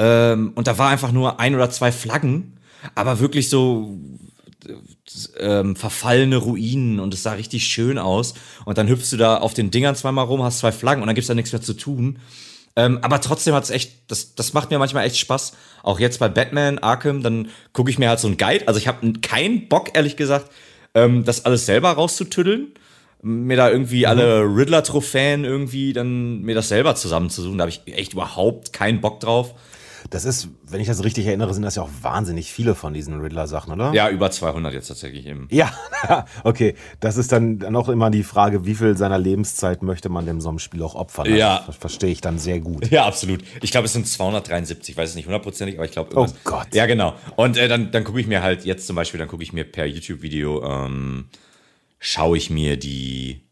[SPEAKER 1] Ähm, und da war einfach nur ein oder zwei Flaggen, aber wirklich so ähm, verfallene Ruinen und es sah richtig schön aus. Und dann hüpfst du da auf den Dingern zweimal rum, hast zwei Flaggen und dann gibt's da nichts mehr zu tun. Ähm, aber trotzdem hat's echt, das, das macht mir manchmal echt Spaß. Auch jetzt bei Batman, Arkham, dann gucke ich mir halt so ein Guide. Also ich habe keinen Bock, ehrlich gesagt, ähm, das alles selber rauszutüddeln. Mir da irgendwie mhm. alle Riddler-Trophäen irgendwie, dann mir das selber zusammenzusuchen. Da habe ich echt überhaupt keinen Bock drauf.
[SPEAKER 2] Das ist, wenn ich das richtig erinnere, sind das ja auch wahnsinnig viele von diesen Riddler-Sachen, oder?
[SPEAKER 1] Ja, über 200 jetzt tatsächlich eben.
[SPEAKER 2] Ja, okay. Das ist dann auch immer die Frage, wie viel seiner Lebenszeit möchte man dem so einem Spiel auch opfern?
[SPEAKER 1] Ja.
[SPEAKER 2] Das verstehe ich dann sehr gut.
[SPEAKER 1] Ja, absolut. Ich glaube, es sind 273, ich weiß es nicht hundertprozentig, aber ich glaube
[SPEAKER 2] Oh Gott.
[SPEAKER 1] Ja, genau. Und äh, dann, dann gucke ich mir halt jetzt zum Beispiel, dann gucke ich mir per YouTube-Video, ähm, schaue ich mir die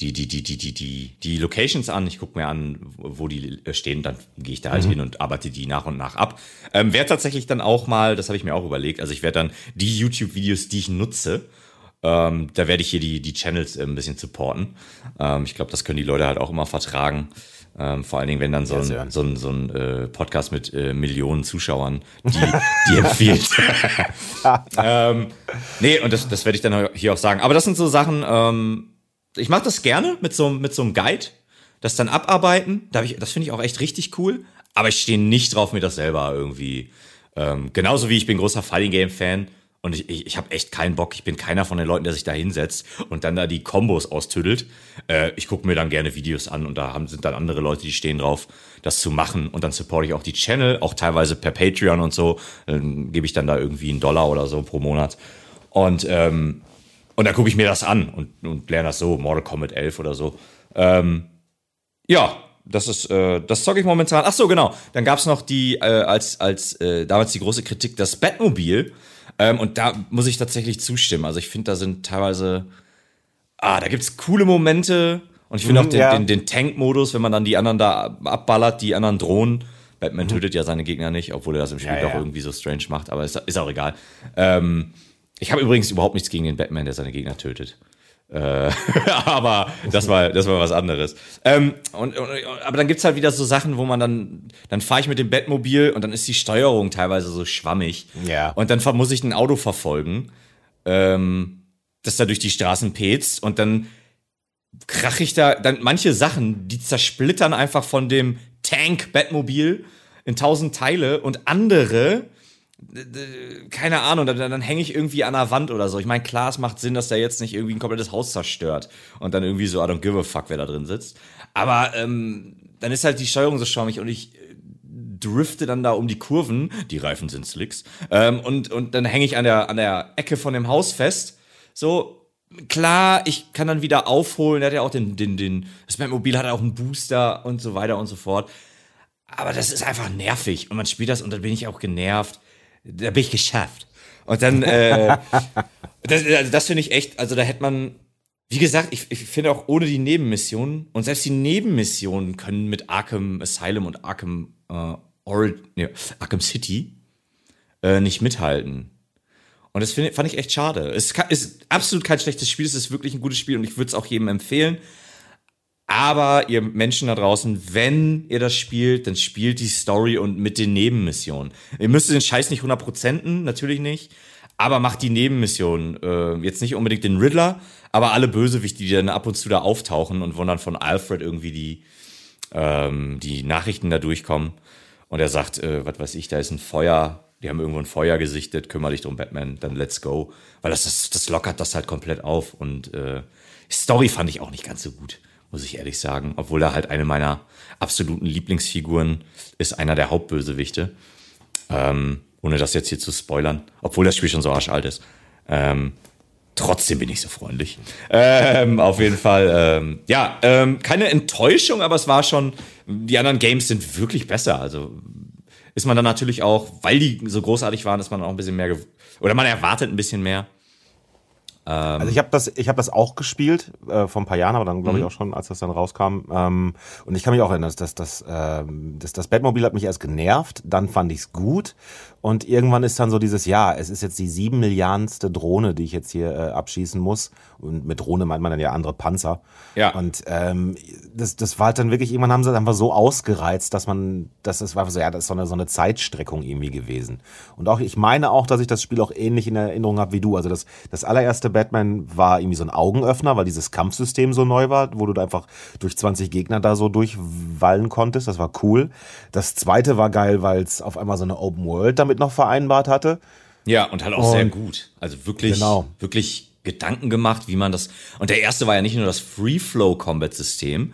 [SPEAKER 1] die, die, die, die, die, die, die Locations an. Ich gucke mir an, wo die stehen, dann gehe ich da halt mhm. hin und arbeite die nach und nach ab. Ähm, werde tatsächlich dann auch mal, das habe ich mir auch überlegt, also ich werde dann die YouTube-Videos, die ich nutze, ähm, da werde ich hier die, die Channels äh, ein bisschen supporten. Ähm, ich glaube, das können die Leute halt auch immer vertragen. Ähm, vor allen Dingen, wenn dann so ein, so ein, so ein äh, Podcast mit äh, Millionen Zuschauern die, die empfiehlt. ähm, nee, und das, das werde ich dann hier auch sagen. Aber das sind so Sachen, ähm, ich mache das gerne mit so, mit so einem Guide, das dann abarbeiten. Da ich, das finde ich auch echt richtig cool. Aber ich stehe nicht drauf, mir das selber irgendwie. Ähm, genauso wie ich bin großer Fighting Game Fan und ich, ich, ich habe echt keinen Bock. Ich bin keiner von den Leuten, der sich da hinsetzt und dann da die Kombos austüdelt. Äh, ich gucke mir dann gerne Videos an und da haben, sind dann andere Leute, die stehen drauf, das zu machen. Und dann supporte ich auch die Channel, auch teilweise per Patreon und so. Dann gebe ich dann da irgendwie einen Dollar oder so pro Monat. Und ähm, und dann gucke ich mir das an und, und lerne das so, Mortal Kombat 11 oder so. Ähm, ja, das ist, äh, das zocke ich momentan. Ach so, genau. Dann gab es noch die, äh, als, als äh, damals die große Kritik, das Batmobil. Ähm, und da muss ich tatsächlich zustimmen. Also ich finde, da sind teilweise, ah, da gibt es coole Momente. Und ich finde mhm, auch den, ja. den, den Tank-Modus, wenn man dann die anderen da abballert, die anderen Drohnen. Batman mhm. tötet ja seine Gegner nicht, obwohl er das im Spiel ja, doch ja. irgendwie so strange macht, aber ist, ist auch egal. Ähm, ich habe übrigens überhaupt nichts gegen den Batman, der seine Gegner tötet. Äh, aber das war, das war was anderes. Ähm, und, und, aber dann gibt's halt wieder so Sachen, wo man dann, dann fahre ich mit dem Batmobil und dann ist die Steuerung teilweise so schwammig.
[SPEAKER 2] Ja.
[SPEAKER 1] Und dann muss ich ein Auto verfolgen, ähm, das da durch die Straßen petzt und dann krach ich da, dann manche Sachen, die zersplittern einfach von dem Tank Batmobil in tausend Teile und andere keine Ahnung, dann, dann hänge ich irgendwie an der Wand oder so. Ich meine, klar, es macht Sinn, dass der jetzt nicht irgendwie ein komplettes Haus zerstört und dann irgendwie so, I don't give a fuck, wer da drin sitzt. Aber ähm, dann ist halt die Steuerung so schwammig und ich äh, drifte dann da um die Kurven, die Reifen sind Slicks, ähm, und, und dann hänge ich an der, an der Ecke von dem Haus fest. So, klar, ich kann dann wieder aufholen, der hat ja auch den, den, den, das Mobil hat auch einen Booster und so weiter und so fort. Aber das ist einfach nervig und man spielt das und dann bin ich auch genervt da bin ich geschafft. Und dann, äh, das, also das finde ich echt, also da hätte man, wie gesagt, ich, ich finde auch ohne die Nebenmissionen und selbst die Nebenmissionen können mit Arkham Asylum und Arkham, äh, Ori nee, Arkham City äh, nicht mithalten. Und das find, fand ich echt schade. Es ist absolut kein schlechtes Spiel, es ist wirklich ein gutes Spiel und ich würde es auch jedem empfehlen. Aber ihr Menschen da draußen, wenn ihr das spielt, dann spielt die Story und mit den Nebenmissionen. Ihr müsst den Scheiß nicht 100%, natürlich nicht. Aber macht die Nebenmissionen. Äh, jetzt nicht unbedingt den Riddler, aber alle Bösewichte, die dann ab und zu da auftauchen und wo dann von Alfred irgendwie die, ähm, die Nachrichten da durchkommen. Und er sagt, äh, was weiß ich, da ist ein Feuer, die haben irgendwo ein Feuer gesichtet, kümmere dich drum, Batman, dann let's go. Weil das, das, das lockert das halt komplett auf. Und äh, Story fand ich auch nicht ganz so gut muss ich ehrlich sagen. Obwohl er halt eine meiner absoluten Lieblingsfiguren ist, einer der Hauptbösewichte. Ähm, ohne das jetzt hier zu spoilern. Obwohl das Spiel schon so arschalt ist. Ähm, trotzdem bin ich so freundlich. Ähm, auf jeden Fall, ähm, ja, ähm, keine Enttäuschung, aber es war schon, die anderen Games sind wirklich besser. Also ist man dann natürlich auch, weil die so großartig waren, ist man auch ein bisschen mehr, oder man erwartet ein bisschen mehr.
[SPEAKER 2] Ähm, also ich habe das, ich habe das auch gespielt äh, vor ein paar Jahren, aber dann glaube ich mhm. auch schon, als das dann rauskam. Ähm, und ich kann mich auch erinnern, dass das, das, äh, das, das Batmobil hat mich erst genervt, dann fand ich es gut und irgendwann ist dann so dieses, ja, es ist jetzt die sieben Milliardenste Drohne, die ich jetzt hier äh, abschießen muss. Und mit Drohne meint man dann ja andere Panzer. Ja. Und ähm, das, das war halt dann wirklich, irgendwann haben sie einfach so ausgereizt, dass man, dass das war so, ja, das ist so eine, so eine Zeitstreckung irgendwie gewesen. Und auch, ich meine auch, dass ich das Spiel auch ähnlich in Erinnerung habe wie du. Also das, das allererste Batman war irgendwie so ein Augenöffner, weil dieses Kampfsystem so neu war, wo du einfach durch 20 Gegner da so durchwallen konntest. Das war cool. Das zweite war geil, weil es auf einmal so eine Open World damit damit noch vereinbart hatte.
[SPEAKER 1] Ja, und halt auch und, sehr gut. Also wirklich, genau. wirklich Gedanken gemacht, wie man das. Und der erste war ja nicht nur das Free-Flow-Combat-System,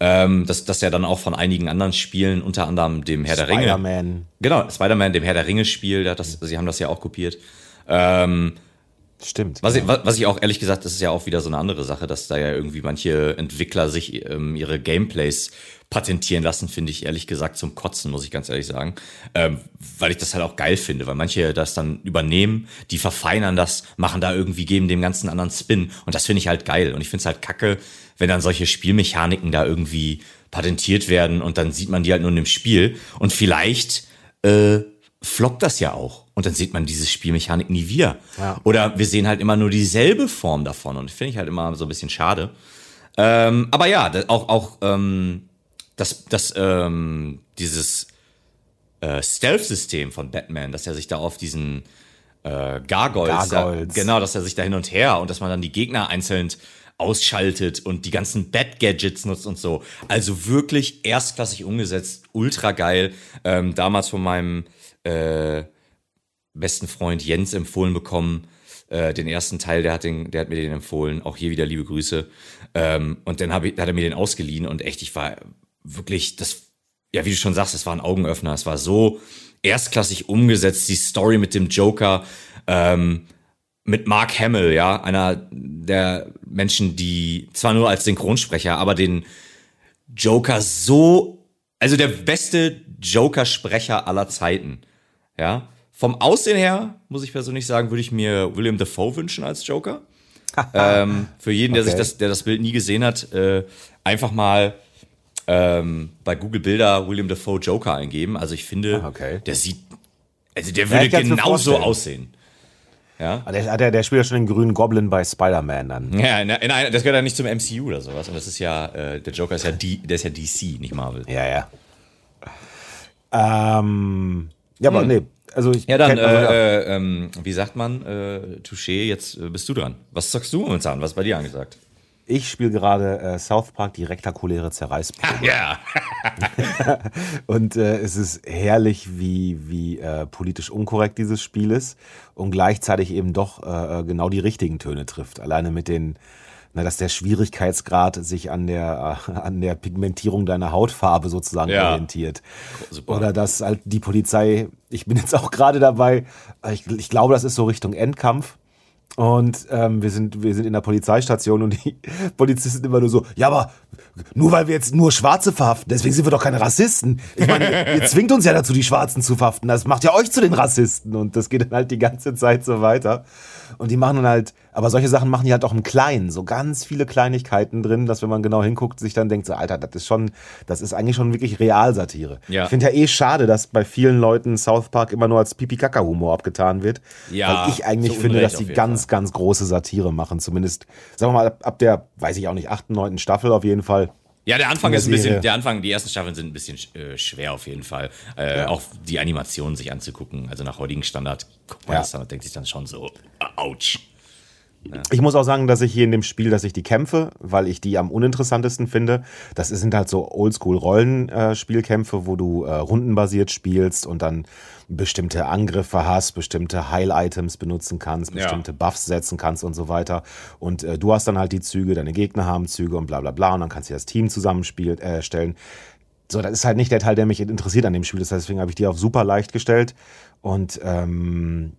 [SPEAKER 1] ähm, das, das ja dann auch von einigen anderen Spielen, unter anderem dem Herr der Ringe.
[SPEAKER 2] Spider-Man.
[SPEAKER 1] Genau, Spider-Man, dem Herr der Ringe-Spiel, das, sie haben das ja auch kopiert. Ähm,
[SPEAKER 2] Stimmt.
[SPEAKER 1] Was, genau. ich, was ich auch ehrlich gesagt, das ist ja auch wieder so eine andere Sache, dass da ja irgendwie manche Entwickler sich ähm, ihre Gameplays patentieren lassen, finde ich ehrlich gesagt zum Kotzen, muss ich ganz ehrlich sagen. Ähm, weil ich das halt auch geil finde, weil manche das dann übernehmen, die verfeinern das, machen da irgendwie, geben dem ganzen anderen Spin. Und das finde ich halt geil. Und ich finde es halt kacke, wenn dann solche Spielmechaniken da irgendwie patentiert werden und dann sieht man die halt nur in dem Spiel. Und vielleicht äh, floppt das ja auch. Und dann sieht man diese Spielmechanik nie wieder. Ja. Oder wir sehen halt immer nur dieselbe Form davon. Und finde ich halt immer so ein bisschen schade. Ähm, aber ja, auch, auch ähm, das, das, ähm, dieses äh, Stealth-System von Batman, dass er sich da auf diesen äh, Gargoyles, Gargoyles. Da, genau, dass er sich da hin und her und dass man dann die Gegner einzeln ausschaltet und die ganzen Bat-Gadgets nutzt und so. Also wirklich erstklassig umgesetzt, ultra geil. Ähm, damals von meinem äh, besten Freund Jens empfohlen bekommen. Äh, den ersten Teil, der hat, den, der hat mir den empfohlen. Auch hier wieder liebe Grüße. Ähm, und dann ich, hat er mir den ausgeliehen und echt, ich war wirklich, das, ja, wie du schon sagst, es war ein Augenöffner. Es war so erstklassig umgesetzt, die Story mit dem Joker, ähm, mit Mark Hamill, ja, einer der Menschen, die zwar nur als Synchronsprecher, aber den Joker so, also der beste Joker-Sprecher aller Zeiten, ja. Vom Aussehen her, muss ich persönlich sagen, würde ich mir William Dafoe wünschen als Joker. ähm, für jeden, der okay. sich das, der das Bild nie gesehen hat, äh, einfach mal ähm, bei Google Bilder William Dafoe Joker eingeben. Also ich finde, ah, okay. der sieht, also der würde ja, genauso aussehen.
[SPEAKER 2] Ja. Ah, der, der, der spielt ja schon den grünen Goblin bei Spider-Man dann.
[SPEAKER 1] Ja, in, in, das gehört ja nicht zum MCU oder sowas. Und das ist ja, äh, der Joker ist ja, D, der ist ja DC, nicht Marvel.
[SPEAKER 2] Ja, ja. Ähm, ja, aber hm. nee. Also ich
[SPEAKER 1] ja, dann, also, äh, äh, wie sagt man, äh, Touché, jetzt äh, bist du dran. Was sagst du momentan? Was ist bei dir angesagt?
[SPEAKER 2] Ich spiele gerade äh, South Park die rektakuläre Zerreißprobe.
[SPEAKER 1] Ja.
[SPEAKER 2] und äh, es ist herrlich, wie, wie äh, politisch unkorrekt dieses Spiel ist und gleichzeitig eben doch äh, äh genau die richtigen Töne trifft. Alleine mit den, na, dass der Schwierigkeitsgrad sich an der, äh, an der Pigmentierung deiner Hautfarbe sozusagen ja. orientiert. Super. Oder dass halt die Polizei, ich bin jetzt auch gerade dabei, ich, ich glaube, das ist so Richtung Endkampf und ähm, wir, sind, wir sind in der Polizeistation und die Polizisten immer nur so, ja, aber nur weil wir jetzt nur Schwarze verhaften, deswegen sind wir doch keine Rassisten. Ich meine, ihr zwingt uns ja dazu, die Schwarzen zu verhaften. Das macht ja euch zu den Rassisten. Und das geht dann halt die ganze Zeit so weiter. Und die machen dann halt, aber solche Sachen machen die halt auch im Kleinen, so ganz viele Kleinigkeiten drin, dass wenn man genau hinguckt, sich dann denkt, so, Alter, das ist schon, das ist eigentlich schon wirklich Realsatire. Ja. Ich finde ja eh schade, dass bei vielen Leuten South Park immer nur als Pipi-Kaka-Humor abgetan wird. Ja, weil ich eigentlich finde, dass die ganz, Fall. ganz große Satire machen. Zumindest, sagen wir mal, ab, ab der, weiß ich auch nicht, achten, neunten Staffel auf jeden Fall.
[SPEAKER 1] Ja, der Anfang ist ein bisschen, der Anfang, die ersten Staffeln sind ein bisschen äh, schwer auf jeden Fall. Äh, ja. Auch die Animationen sich anzugucken. Also nach heutigen Standard guckt man ja. das dann und denkt sich dann schon so, ouch.
[SPEAKER 2] Ja. Ich muss auch sagen, dass ich hier in dem Spiel, dass ich die kämpfe, weil ich die am uninteressantesten finde. Das sind halt so Oldschool-Rollenspielkämpfe, wo du äh, rundenbasiert spielst und dann bestimmte Angriffe hast, bestimmte Heil-Items benutzen kannst, bestimmte ja. Buffs setzen kannst und so weiter. Und äh, du hast dann halt die Züge, deine Gegner haben Züge und bla bla bla und dann kannst du das Team zusammenstellen. Äh, stellen. so, das ist halt nicht der Teil, der mich interessiert an dem Spiel. Deswegen habe ich die auf super leicht gestellt. Und ähm,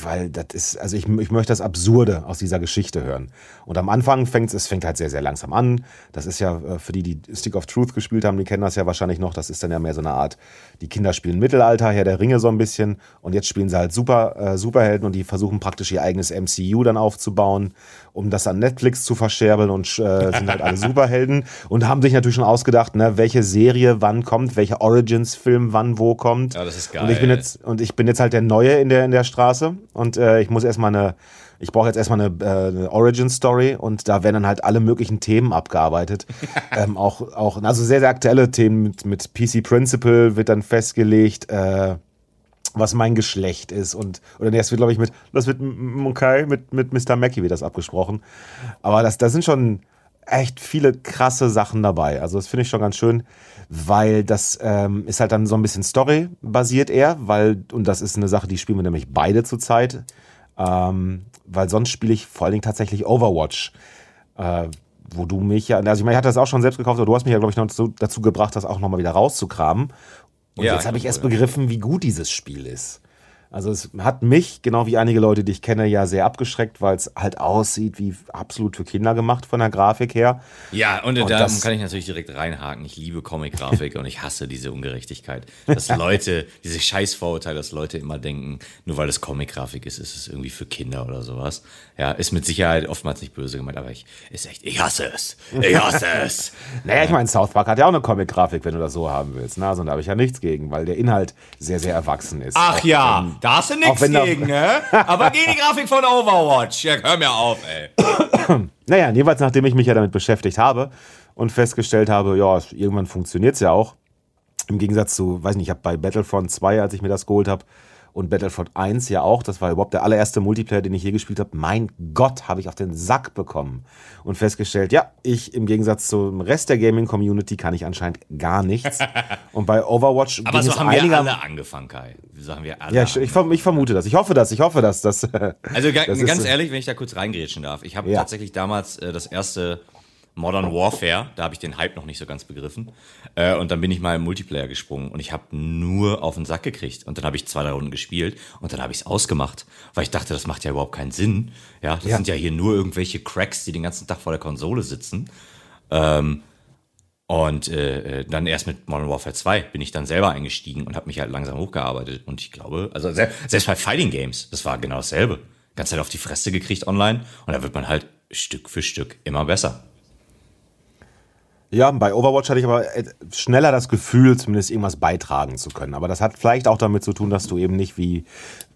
[SPEAKER 2] weil das ist, also ich, ich möchte das Absurde aus dieser Geschichte hören. Und am Anfang fängt es fängt halt sehr, sehr langsam an. Das ist ja, äh, für die, die Stick of Truth gespielt haben, die kennen das ja wahrscheinlich noch. Das ist dann ja mehr so eine Art, die Kinder spielen Mittelalter, Herr der Ringe so ein bisschen. Und jetzt spielen sie halt Super, äh, Superhelden und die versuchen praktisch ihr eigenes MCU dann aufzubauen, um das an Netflix zu verscherbeln und äh, sind halt alle Superhelden. Und haben sich natürlich schon ausgedacht, ne, welche Serie wann kommt, welcher Origins-Film wann wo kommt.
[SPEAKER 1] Ja, das ist geil.
[SPEAKER 2] Und ich bin jetzt, und ich bin jetzt halt der Neue in der, in der Straße und äh, ich muss erstmal eine, ich brauche jetzt erstmal eine, äh, eine Origin-Story und da werden dann halt alle möglichen Themen abgearbeitet. ähm, auch, auch, also sehr, sehr aktuelle Themen mit, mit PC Principle wird dann festgelegt, äh, was mein Geschlecht ist und, oder nee, das wird, glaube ich, mit, das wird, okay, mit, mit Mr. Mackey wird das abgesprochen. Aber das, da sind schon echt viele krasse Sachen dabei. Also das finde ich schon ganz schön weil das ähm, ist halt dann so ein bisschen Story-basiert eher, weil, und das ist eine Sache, die spielen wir nämlich beide zurzeit, ähm, weil sonst spiele ich vor allen Dingen tatsächlich Overwatch. Äh, wo du mich ja, also ich meine, ich hatte das auch schon selbst gekauft, aber du hast mich ja, glaube ich, noch dazu, dazu gebracht, das auch nochmal wieder rauszukramen. Und ja, jetzt habe ich erst begriffen, wie gut dieses Spiel ist. Also es hat mich, genau wie einige Leute, die ich kenne, ja sehr abgeschreckt, weil es halt aussieht wie absolut für Kinder gemacht von der Grafik her.
[SPEAKER 1] Ja, und, und da kann ich natürlich direkt reinhaken. Ich liebe Comic-Grafik und ich hasse diese Ungerechtigkeit. Dass Leute, diese Scheißvorurteile, dass Leute immer denken, nur weil es Comic-Grafik ist, ist es irgendwie für Kinder oder sowas. Ja, ist mit Sicherheit oftmals nicht böse gemeint, aber ich ist echt, ich hasse es. Ich hasse es.
[SPEAKER 2] naja, ich meine, South Park hat ja auch eine Comic-Grafik, wenn du das so haben willst. Ne? Also da habe ich ja nichts gegen, weil der Inhalt sehr, sehr erwachsen ist.
[SPEAKER 1] Ach ja. Da hast du nichts gegen, ne? Aber geh die Grafik von Overwatch. Ja, hör mir auf, ey.
[SPEAKER 2] naja, jeweils nachdem ich mich ja damit beschäftigt habe und festgestellt habe, ja, irgendwann funktioniert es ja auch. Im Gegensatz zu, weiß nicht, ich habe bei Battlefront 2, als ich mir das geholt habe, und Battlefront 1 ja auch, das war überhaupt der allererste Multiplayer, den ich je gespielt habe. Mein Gott, habe ich auf den Sack bekommen und festgestellt, ja, ich im Gegensatz zum Rest der Gaming Community kann ich anscheinend gar nichts. und bei Overwatch
[SPEAKER 1] Aber so haben wir alle angefangen, Kai. So haben wir alle.
[SPEAKER 2] Ja, ich, ich, ich, vermute das. Ich hoffe das. Ich hoffe dass das.
[SPEAKER 1] also das ganz ist, ehrlich, wenn ich da kurz reingrätschen darf. Ich habe ja. tatsächlich damals äh, das erste Modern Warfare, da habe ich den Hype noch nicht so ganz begriffen. Äh, und dann bin ich mal im Multiplayer gesprungen und ich habe nur auf den Sack gekriegt. Und dann habe ich zwei, drei Runden gespielt und dann habe ich es ausgemacht, weil ich dachte, das macht ja überhaupt keinen Sinn. Ja, das ja. sind ja hier nur irgendwelche Cracks, die den ganzen Tag vor der Konsole sitzen. Ähm, und äh, äh dann erst mit Modern Warfare 2 bin ich dann selber eingestiegen und habe mich halt langsam hochgearbeitet. Und ich glaube, also selbst bei Fighting Games, das war genau dasselbe. Ganz halt auf die Fresse gekriegt online und da wird man halt Stück für Stück immer besser.
[SPEAKER 2] Ja, bei Overwatch hatte ich aber äh, schneller das Gefühl, zumindest irgendwas beitragen zu können. Aber das hat vielleicht auch damit zu tun, dass du eben nicht wie,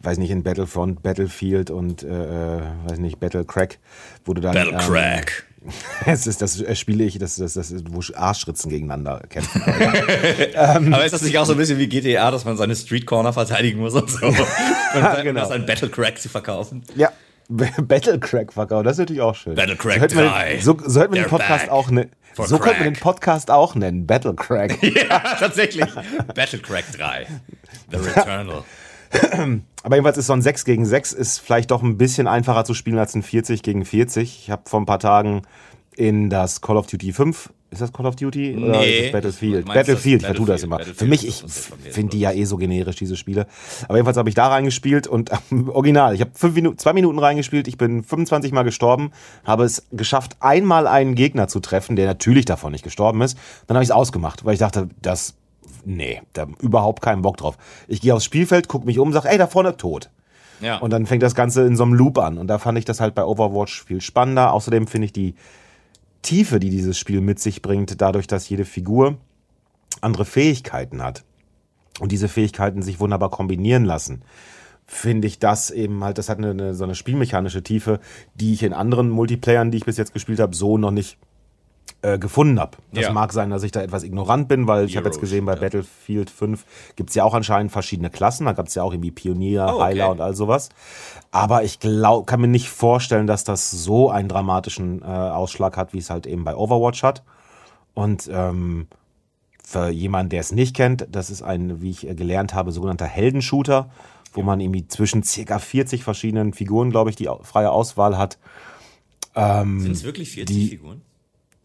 [SPEAKER 2] weiß nicht, in Battlefront, Battlefield und, äh, äh weiß nicht, Battlecrack, wo du dann.
[SPEAKER 1] Battlecrack.
[SPEAKER 2] Ähm, es ist das spiele ich, das, das, das, wo Arschritzen gegeneinander kämpfen.
[SPEAKER 1] ähm, aber ist das nicht auch so ein bisschen wie GTA, dass man seine Street Corner verteidigen muss und so? und dann genau. das an Battlecrack zu verkaufen?
[SPEAKER 2] Ja, Battlecrack verkaufen, das ist natürlich auch schön.
[SPEAKER 1] Battlecrack 3.
[SPEAKER 2] So, so hört man den Podcast auch ne, So könnte man den Podcast auch nennen, Battlecrack.
[SPEAKER 1] ja, tatsächlich. Battlecrack 3. The Returnal.
[SPEAKER 2] Aber jedenfalls ist so ein 6 gegen 6 ist vielleicht doch ein bisschen einfacher zu spielen als ein 40 gegen 40. Ich habe vor ein paar Tagen in das Call of Duty 5 ist das Call of Duty oder nee, ist es Battlefield? Battlefield, ich vertue das immer. Für mich, ich finde die ja eh so generisch, diese Spiele. Aber jedenfalls habe ich da reingespielt und ähm, original, ich habe Minuten, zwei Minuten reingespielt, ich bin 25 Mal gestorben, habe es geschafft, einmal einen Gegner zu treffen, der natürlich davon nicht gestorben ist. Dann habe ich es ausgemacht, weil ich dachte, das, nee, da überhaupt keinen Bock drauf. Ich gehe aufs Spielfeld, gucke mich um, sage, ey, da vorne tot. Ja. Und dann fängt das Ganze in so einem Loop an. Und da fand ich das halt bei Overwatch viel spannender. Außerdem finde ich die Tiefe, die dieses Spiel mit sich bringt, dadurch, dass jede Figur andere Fähigkeiten hat. Und diese Fähigkeiten sich wunderbar kombinieren lassen, finde ich das eben halt, das hat eine, so eine spielmechanische Tiefe, die ich in anderen Multiplayern, die ich bis jetzt gespielt habe, so noch nicht äh, gefunden habe. Das ja. mag sein, dass ich da etwas ignorant bin, weil ich habe jetzt gesehen, bei ja. Battlefield 5 gibt es ja auch anscheinend verschiedene Klassen. Da gab es ja auch irgendwie Pionier, oh, okay. Heiler und all sowas. Aber ich glaub, kann mir nicht vorstellen, dass das so einen dramatischen äh, Ausschlag hat, wie es halt eben bei Overwatch hat. Und ähm, für jemanden, der es nicht kennt, das ist ein, wie ich gelernt habe, sogenannter Heldenshooter, wo man irgendwie zwischen circa 40 verschiedenen Figuren, glaube ich, die freie Auswahl hat.
[SPEAKER 1] Ähm, Sind es wirklich 40 die, Figuren?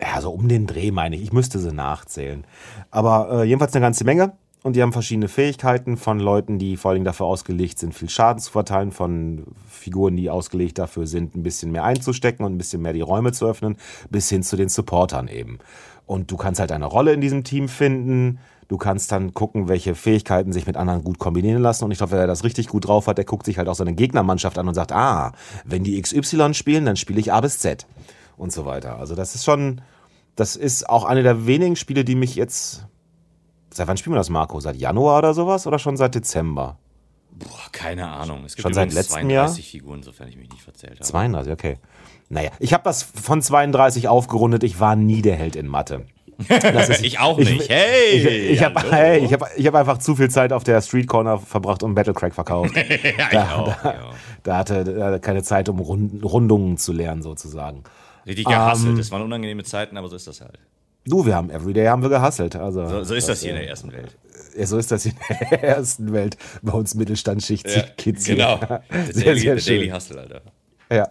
[SPEAKER 2] Ja, so um den Dreh meine ich. Ich müsste sie nachzählen. Aber äh, jedenfalls eine ganze Menge. und die haben verschiedene Fähigkeiten von Leuten, die vor allem dafür ausgelegt sind, viel Schaden zu verteilen, von Figuren, die ausgelegt dafür sind, ein bisschen mehr einzustecken und ein bisschen mehr die Räume zu öffnen, bis hin zu den Supportern eben. Und du kannst halt eine Rolle in diesem Team finden. Du kannst dann gucken, welche Fähigkeiten sich mit anderen gut kombinieren lassen. Und ich glaube, wer das richtig gut drauf hat, der guckt sich halt auch seine Gegnermannschaft an und sagt, ah, wenn die XY spielen, dann spiele ich A bis Z und so weiter. Also das ist schon, das ist auch eine der wenigen Spiele, die mich jetzt Seit wann spielen wir das, Marco? Seit Januar oder sowas oder schon seit Dezember?
[SPEAKER 1] Boah, keine Ahnung.
[SPEAKER 2] Es gibt schon seit letztem 32 Jahr?
[SPEAKER 1] Figuren, sofern ich mich nicht verzählt habe.
[SPEAKER 2] 32, okay. Naja, ich habe das von 32 aufgerundet. Ich war nie der Held in Mathe.
[SPEAKER 1] Ist, ich auch nicht.
[SPEAKER 2] Ich, hey! Ich, ich habe hey, ich hab, ich hab einfach zu viel Zeit auf der Street Corner verbracht und Battlecrack verkauft. ja, da, ich auch, da, da, hatte, da keine Zeit, um Rund, Rundungen zu lernen, sozusagen.
[SPEAKER 1] Richtig gehasselt. Um, das waren unangenehme Zeiten, aber so ist das halt.
[SPEAKER 2] Du, wir haben Everyday haben wir gehasselt. Also,
[SPEAKER 1] so, so ist das, das hier in der ersten Welt.
[SPEAKER 2] Ja, so ist das hier in der ersten Welt. Bei uns Mittelstandsschicht ja,
[SPEAKER 1] Kids Genau. Sehr, Daily, sehr schön. Daily Hustle, Alter.
[SPEAKER 2] Ja.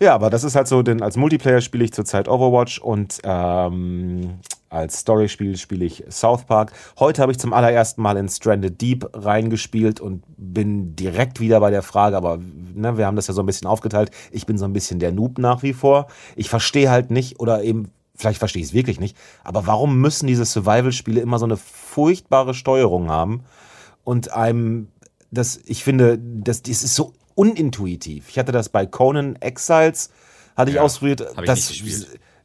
[SPEAKER 2] Ja, aber das ist halt so, denn als Multiplayer spiele ich zurzeit Overwatch und ähm, als Story-Spiel spiele ich South Park. Heute habe ich zum allerersten Mal in Stranded Deep reingespielt und bin direkt wieder bei der Frage, aber ne, wir haben das ja so ein bisschen aufgeteilt. Ich bin so ein bisschen der Noob nach wie vor. Ich verstehe halt nicht oder eben vielleicht verstehe ich es wirklich nicht, aber warum müssen diese Survival-Spiele immer so eine furchtbare Steuerung haben und einem, das, ich finde, das, das ist so unintuitiv. Ich hatte das bei Conan Exiles, hatte ich ja, ausprobiert, das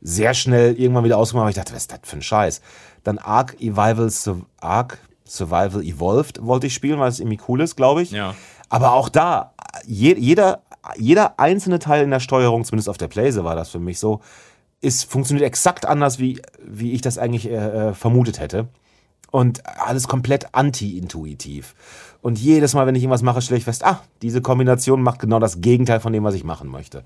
[SPEAKER 2] sehr schnell irgendwann wieder ausgemacht, aber ich dachte, was ist das für ein Scheiß? Dann Ark Evival, Ark Survival Evolved wollte ich spielen, weil es irgendwie cool ist, glaube ich.
[SPEAKER 1] Ja.
[SPEAKER 2] Aber auch da, je, jeder, jeder einzelne Teil in der Steuerung, zumindest auf der Playse war das für mich so, ist, funktioniert exakt anders, wie, wie ich das eigentlich äh, äh, vermutet hätte. Und alles komplett anti-intuitiv. Und jedes Mal, wenn ich irgendwas mache, stelle ich fest, ah, diese Kombination macht genau das Gegenteil von dem, was ich machen möchte.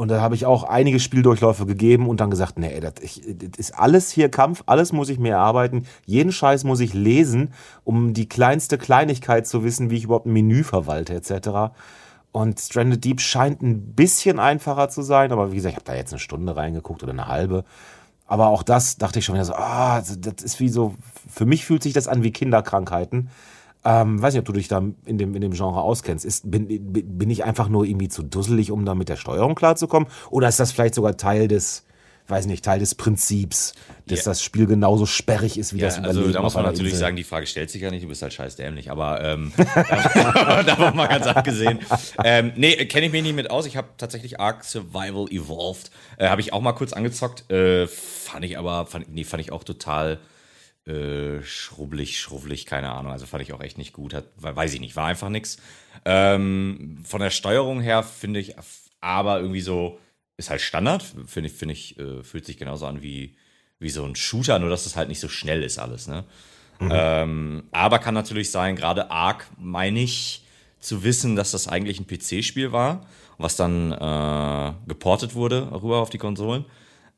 [SPEAKER 2] Und da habe ich auch einige Spieldurchläufe gegeben und dann gesagt, nee, das, ich, das ist alles hier Kampf, alles muss ich mir erarbeiten, jeden Scheiß muss ich lesen, um die kleinste Kleinigkeit zu wissen, wie ich überhaupt ein Menü verwalte, etc. Und Stranded Deep scheint ein bisschen einfacher zu sein, aber wie gesagt, ich habe da jetzt eine Stunde reingeguckt oder eine halbe. Aber auch das dachte ich schon wieder so, ah, das ist wie so, für mich fühlt sich das an wie Kinderkrankheiten. Ähm, weiß nicht, ob du dich da in dem, in dem Genre auskennst. Ist, bin, bin ich einfach nur irgendwie zu dusselig, um da mit der Steuerung klarzukommen? Oder ist das vielleicht sogar Teil des, weiß nicht, Teil des Prinzips, dass ja. das Spiel genauso sperrig ist wie ja, das
[SPEAKER 1] Überleben. Also da muss man natürlich Insel. sagen, die Frage stellt sich ja nicht, du bist halt scheiß dämlich, aber ähm, davon mal ganz abgesehen. Ähm, nee, kenne ich mich nicht mit aus. Ich habe tatsächlich Ark Survival Evolved, äh, habe ich auch mal kurz angezockt, äh, fand ich aber, fand, nee, fand ich auch total äh, schrubbelig, schrubbelig, keine Ahnung. Also fand ich auch echt nicht gut. Hat, weiß ich nicht, war einfach nix. Ähm, von der Steuerung her finde ich aber irgendwie so ist halt Standard, finde ich, finde ich, äh, fühlt sich genauso an wie, wie so ein Shooter, nur dass es halt nicht so schnell ist alles, ne? Mhm. Ähm, aber kann natürlich sein, gerade Ark meine ich zu wissen, dass das eigentlich ein PC-Spiel war, was dann äh, geportet wurde rüber auf die Konsolen.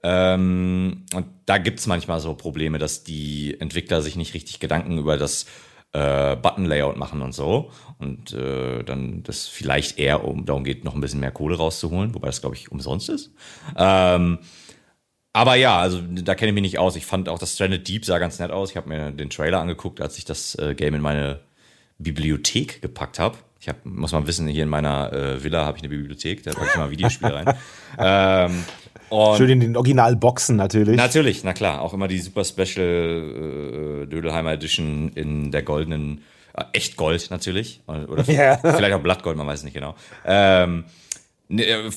[SPEAKER 1] Ähm, und da gibt es manchmal so Probleme, dass die Entwickler sich nicht richtig Gedanken über das äh, Button-Layout machen und so. Und äh, dann das vielleicht eher um, darum geht, noch ein bisschen mehr Kohle rauszuholen, wobei das, glaube ich, umsonst ist. Ähm, aber ja, also da kenne ich mich nicht aus. Ich fand auch das Stranded Deep sah ganz nett aus. Ich habe mir den Trailer angeguckt, als ich das äh, Game in meine Bibliothek gepackt habe. Ich hab, muss mal wissen, hier in meiner äh, Villa habe ich eine Bibliothek, da packe ich mal Videospiele rein. ähm,
[SPEAKER 2] Schön in den Originalboxen natürlich.
[SPEAKER 1] Natürlich, na klar. Auch immer die Super Special äh, Dödelheimer Edition in der goldenen, äh, echt Gold natürlich. Oder yeah. vielleicht auch Blattgold, man weiß nicht genau. Ähm, ne, äh,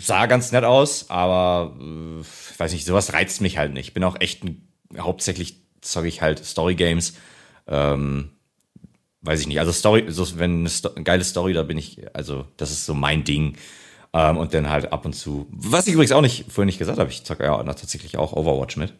[SPEAKER 1] sah ganz nett aus, aber äh, ich weiß nicht, sowas reizt mich halt nicht. Bin auch echt ein, hauptsächlich zocke ich halt Story Games. Ähm, weiß ich nicht. Also Story, so, wenn eine, Sto eine geile Story, da bin ich, also das ist so mein Ding. Ähm, und dann halt ab und zu, was ich übrigens auch nicht vorhin nicht gesagt habe, ich zocke ja tatsächlich auch Overwatch mit.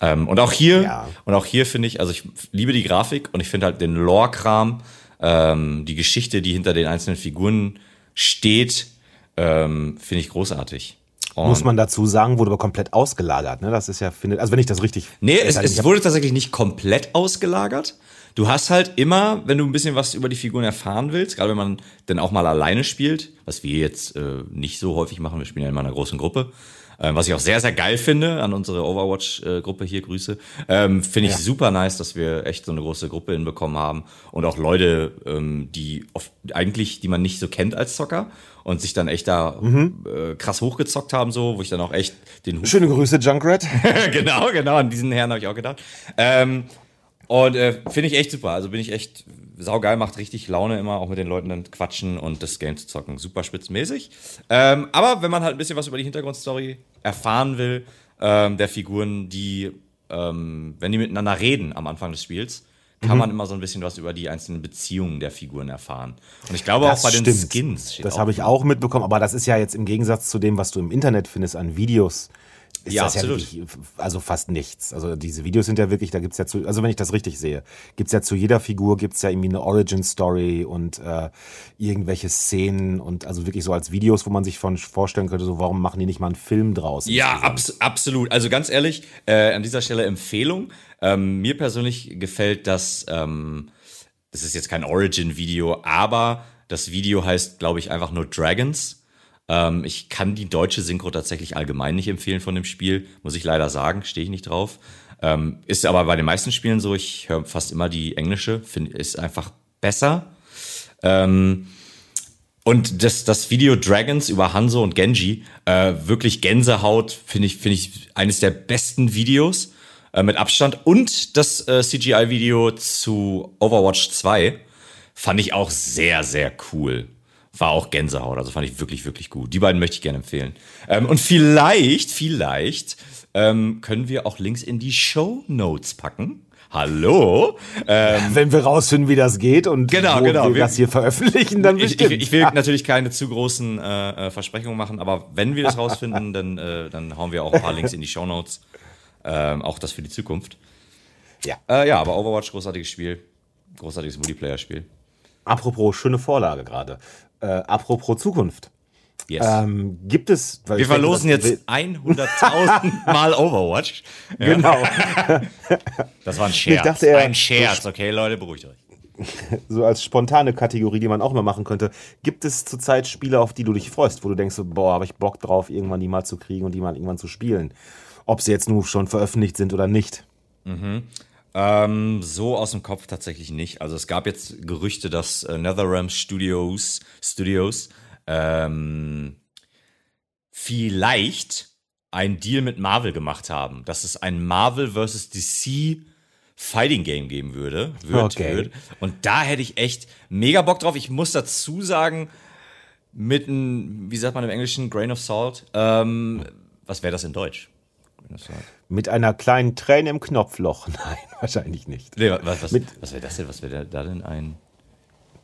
[SPEAKER 1] Ähm, und auch hier, ja. und auch hier finde ich, also ich liebe die Grafik und ich finde halt den Lore-Kram, ähm, die Geschichte, die hinter den einzelnen Figuren steht, ähm, finde ich großartig.
[SPEAKER 2] Und Muss man dazu sagen, wurde aber komplett ausgelagert, ne? Das ist ja, findet, also wenn ich das richtig.
[SPEAKER 1] Nee, es, es wurde tatsächlich nicht komplett ausgelagert. Du hast halt immer, wenn du ein bisschen was über die Figuren erfahren willst, gerade wenn man dann auch mal alleine spielt, was wir jetzt äh, nicht so häufig machen, wir spielen ja immer in einer großen Gruppe, Ähm, was ich auch sehr, sehr geil finde an unsere Overwatch-Gruppe hier, Grüße. Ähm, finde ich ja. super nice, dass wir echt so eine große Gruppe hinbekommen haben und auch Leute, ähm, die oft, eigentlich, die man nicht so kennt als Zocker und sich dann echt da mhm. äh, krass hochgezockt haben, so, wo ich dann auch echt den
[SPEAKER 2] Hut Schöne Grüße, Junkrat.
[SPEAKER 1] genau, genau, an diesen Herrn habe ich auch gedacht. Ähm, und äh, finde ich echt super. Also bin ich echt saugeil, macht richtig Laune immer, auch mit den Leuten dann quatschen und das Game zu zocken. Super spitzmäßig. Ähm, aber wenn man halt ein bisschen was über die Hintergrundstory erfahren will, ähm, der Figuren, die, ähm, wenn die miteinander reden am Anfang des Spiels, kann mhm. man immer so ein bisschen was über die einzelnen Beziehungen der Figuren erfahren. Und ich glaube das auch bei stimmt. den Skins.
[SPEAKER 2] das habe ich auch mitbekommen, aber das ist ja jetzt im Gegensatz zu dem, was du im Internet findest an Videos, ist ja, das absolut. ja wirklich, also fast nichts. Also diese Videos sind ja wirklich, da gibt's ja zu, also wenn ich das richtig sehe, gibt's ja zu jeder Figur gibt's ja irgendwie eine Origin-Story und äh, irgendwelche Szenen und also wirklich so als Videos, wo man sich von vorstellen könnte, so warum machen die nicht mal einen Film draus?
[SPEAKER 1] Ja, abs absolut. Also ganz ehrlich, äh, an dieser Stelle Empfehlung. Ähm, mir persönlich gefällt das, ähm, das ist jetzt kein Origin-Video, aber das Video heißt, glaube ich, einfach nur Dragons ähm, ich kann die deutsche Synchro tatsächlich allgemein nicht empfehlen von dem Spiel, muss ich leider sagen, stehe ich nicht drauf. Ähm, ist aber bei den meisten Spielen so, ich höre fast immer die englische, find, ist einfach besser. Ähm, und das, das Video Dragons über Hanzo und Genji, äh, wirklich Gänsehaut, finde ich, finde ich eines der besten Videos äh, mit Abstand. Und das äh, CGI-Video zu Overwatch 2 fand ich auch sehr, sehr cool war auch Gänsehaut. Also fand ich wirklich, wirklich gut. Die beiden möchte ich gerne empfehlen. Ähm, und vielleicht, vielleicht ähm, können wir auch Links in die Show Notes packen. Hallo?
[SPEAKER 2] Ähm, Wenn wir rausfinden, wie das geht und
[SPEAKER 1] genau, genau.
[SPEAKER 2] wir, wir das hier veröffentlichen, dann
[SPEAKER 1] bestimmt. Ich, ich, ich will natürlich keine zu großen äh, äh, Versprechungen machen, aber wenn wir das rausfinden, dann, äh, dann hauen wir auch ein paar Links in die Show Notes. Ähm, auch das für die Zukunft. Ja. Äh, ja, aber Overwatch, großartiges Spiel. Großartiges Multiplayer-Spiel.
[SPEAKER 2] Apropos, schöne Vorlage gerade. Äh, apropos Zukunft. Yes. Ähm, gibt es.
[SPEAKER 1] Wir verlosen denke, jetzt 100.000 Mal Overwatch.
[SPEAKER 2] Ja. Genau.
[SPEAKER 1] Das war ein Scherz. Ich dachte, ein Scherz. Okay, Leute, beruhigt euch.
[SPEAKER 2] So als spontane Kategorie, die man auch mal machen könnte. Gibt es zurzeit Spiele, auf die du dich freust, wo du denkst, boah, habe ich Bock drauf, irgendwann die mal zu kriegen und die mal irgendwann zu spielen? Ob sie jetzt nur schon veröffentlicht sind oder nicht.
[SPEAKER 1] Mhm. Ähm, so aus dem Kopf tatsächlich nicht. Also es gab jetzt Gerüchte, dass äh, NetherRealm Studios, Studios ähm, vielleicht ein Deal mit Marvel gemacht haben, dass es ein Marvel vs. DC Fighting Game geben würde. Wird, okay. Wird. Und da hätte ich echt mega Bock drauf. Ich muss dazu sagen, mit einem, wie sagt man im Englischen, Grain of Salt. Ähm, was wäre das in Deutsch?
[SPEAKER 2] Mit einer kleinen Träne im Knopfloch. Nein, wahrscheinlich nicht.
[SPEAKER 1] Nee, was, was, was wäre das denn? Was wäre da denn ein,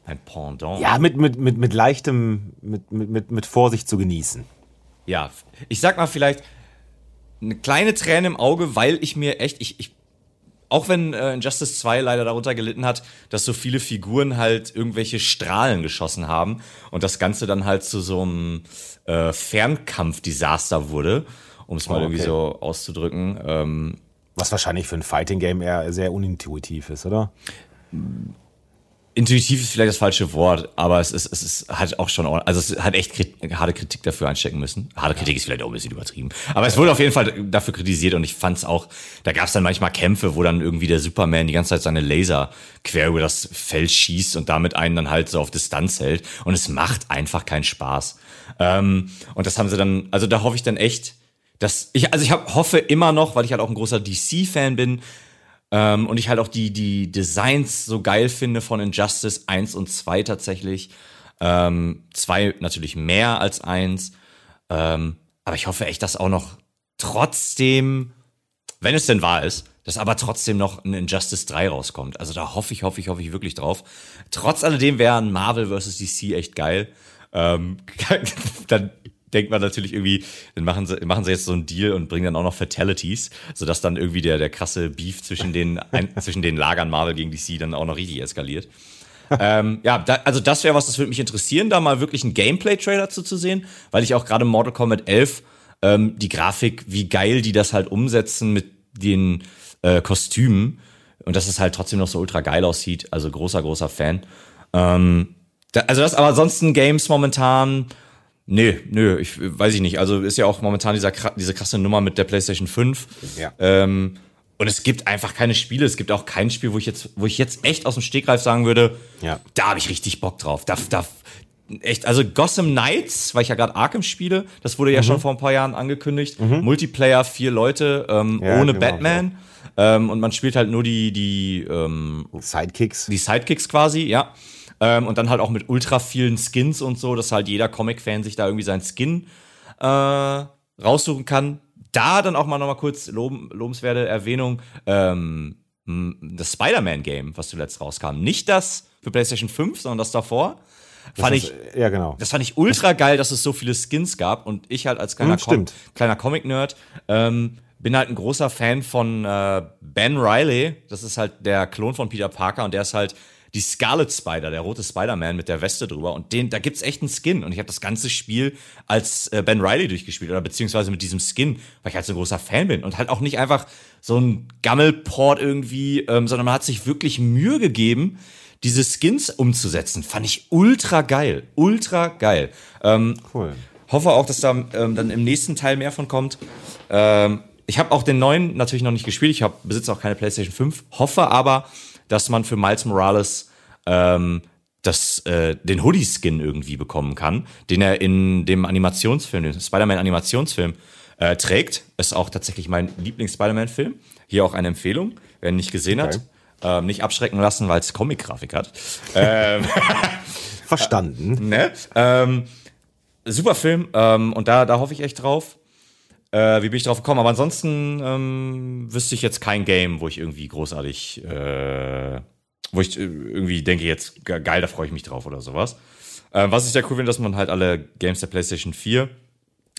[SPEAKER 1] ein Pendant?
[SPEAKER 2] Ja, mit, mit, mit, mit leichtem, mit, mit, mit Vorsicht zu genießen.
[SPEAKER 1] Ja, ich sag mal vielleicht eine kleine Träne im Auge, weil ich mir echt, ich, ich auch wenn äh, Injustice 2 leider darunter gelitten hat, dass so viele Figuren halt irgendwelche Strahlen geschossen haben und das Ganze dann halt zu so einem äh, Fernkampf-Desaster wurde um es mal oh, okay. irgendwie so auszudrücken. Ähm,
[SPEAKER 2] Was wahrscheinlich für ein Fighting-Game eher sehr unintuitiv ist, oder?
[SPEAKER 1] Intuitiv ist vielleicht das falsche Wort, aber es ist, es ist halt auch schon, also es hat echt Kritik, harte Kritik dafür einstecken müssen. Harte Kritik ist vielleicht auch ein bisschen übertrieben. Aber es wurde auf jeden Fall dafür kritisiert und ich fand es auch, da gab es dann manchmal Kämpfe, wo dann irgendwie der Superman die ganze Zeit seine Laser quer über das Feld schießt und damit einen dann halt so auf Distanz hält. Und es macht einfach keinen Spaß. Ähm, und das haben sie dann, also da hoffe ich dann echt, das, ich, also ich hab, hoffe immer noch, weil ich halt auch ein großer DC-Fan bin ähm, und ich halt auch die, die Designs so geil finde von Injustice 1 und 2 tatsächlich. Ähm, zwei natürlich mehr als eins. Ähm, aber ich hoffe echt, dass auch noch trotzdem, wenn es denn wahr ist, dass aber trotzdem noch ein Injustice 3 rauskommt. Also da hoffe ich, hoffe ich, hoffe ich wirklich drauf. Trotz alledem wäre ein Marvel vs. DC echt geil. Ähm, dann denkt man natürlich irgendwie, dann machen sie, machen sie jetzt so einen Deal und bringen dann auch noch Fatalities, sodass dann irgendwie der, der krasse Beef zwischen den, ein, zwischen den Lagern Marvel gegen DC dann auch noch richtig eskaliert. ähm, ja, da, also das wäre was, das würde mich interessieren, da mal wirklich einen Gameplay-Trailer zu, zu sehen, weil ich auch gerade Mortal Kombat 11 ähm, die Grafik, wie geil die das halt umsetzen mit den äh, Kostümen und dass es halt trotzdem noch so ultra geil aussieht. Also großer, großer Fan. Ähm, da, also das, aber ansonsten Games momentan Nee, nö, ich weiß ich nicht. Also ist ja auch momentan dieser, diese krasse Nummer mit der PlayStation 5. Ja. Ähm, und es gibt einfach keine Spiele. Es gibt auch kein Spiel, wo ich jetzt, wo ich jetzt echt aus dem Stegreif sagen würde, ja. da habe ich richtig Bock drauf. Da, da, echt, also Gotham Knights, weil ich ja gerade Arkham spiele, das wurde ja mhm. schon vor ein paar Jahren angekündigt. Mhm. Multiplayer, vier Leute, ähm, ja, ohne genau Batman. So. Ähm, und man spielt halt nur die, die ähm,
[SPEAKER 2] Sidekicks.
[SPEAKER 1] Die Sidekicks quasi, ja. Ähm, und dann halt auch mit ultra vielen Skins und so, dass halt jeder Comic-Fan sich da irgendwie seinen Skin äh, raussuchen kann da dann auch mal noch mal kurz lob, lobenswerte Erwähnung, ähm, das Spider-Man-Game, was zuletzt rauskam. Nicht das für PlayStation 5, sondern das davor. Das fand ist, ich,
[SPEAKER 2] ja, genau.
[SPEAKER 1] Das fand ich ultra geil, dass es so viele Skins gab und ich halt als kleiner, Com kleiner Comic-Nerd ähm, bin halt ein großer Fan von äh, Ben Riley. Das ist halt der Klon von Peter Parker und der ist halt die Scarlet Spider, der rote Spider-Man mit der Weste drüber. Und den, da gibt's echt einen Skin. Und ich habe das ganze Spiel als äh, Ben Riley durchgespielt oder beziehungsweise mit diesem Skin, weil ich halt so ein großer Fan bin. Und halt auch nicht einfach so ein Gammelport irgendwie, ähm, sondern man hat sich wirklich Mühe gegeben, diese Skins umzusetzen. Fand ich ultra geil. Ultra geil. Ähm, cool. Hoffe auch, dass da ähm, dann im nächsten Teil mehr von kommt. Ähm, ich habe auch den neuen natürlich noch nicht gespielt. Ich hab, besitze auch keine PlayStation 5. Hoffe aber, dass man für Miles Morales ähm, das, äh, den Hoodie-Skin irgendwie bekommen kann, den er in dem Animationsfilm, dem Spider-Man-Animationsfilm äh, trägt. Ist auch tatsächlich mein Lieblings-Spider-Man-Film. Hier auch eine Empfehlung, wer ihn nicht gesehen okay. hat. Ähm, nicht abschrecken lassen, weil es Comic-Grafik hat. ähm,
[SPEAKER 2] Verstanden.
[SPEAKER 1] ne? ähm, super Film ähm, und da, da hoffe ich echt drauf. Äh, wie bin ich drauf gekommen? Aber ansonsten ähm, wüsste ich jetzt kein Game, wo ich irgendwie großartig, äh, wo ich äh, irgendwie denke, jetzt geil, da freue ich mich drauf oder sowas. Äh, was ich sehr cool finde, dass man halt alle Games der PlayStation 4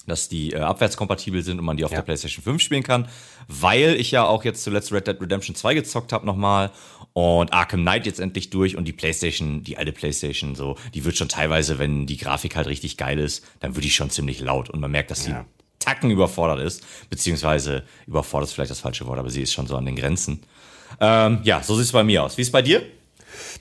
[SPEAKER 1] dass die äh, abwärtskompatibel sind und man die auf ja. der PlayStation 5 spielen kann, weil ich ja auch jetzt zuletzt Red Dead Redemption 2 gezockt habe nochmal und Arkham Knight jetzt endlich durch und die PlayStation, die alte PlayStation so, die wird schon teilweise, wenn die Grafik halt richtig geil ist, dann wird die schon ziemlich laut und man merkt, dass ja. die Tacken überfordert ist, beziehungsweise überfordert ist vielleicht das falsche Wort, aber sie ist schon so an den Grenzen. Ähm, ja, so sieht es bei mir aus. Wie ist es bei dir?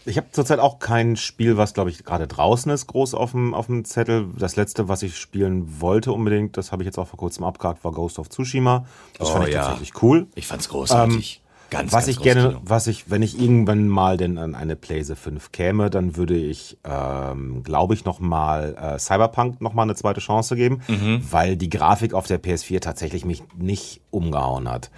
[SPEAKER 2] Ich habe zurzeit auch kein Spiel, was, glaube ich, gerade draußen ist, groß auf dem, auf dem Zettel. Das letzte, was ich spielen wollte unbedingt, das habe ich jetzt auch vor kurzem abgehakt, war Ghost of Tsushima. Das oh, fand ich ja. tatsächlich cool.
[SPEAKER 1] Ich fand es großartig. Ähm,
[SPEAKER 2] Ganz, was ganz ich gerne, Kino. was ich, wenn ich irgendwann mal denn an eine Playse 5 käme, dann würde ich, ähm, glaube ich, noch mal äh, Cyberpunk noch mal eine zweite Chance geben, mhm. weil die Grafik auf der PS4 tatsächlich mich nicht umgehauen hat.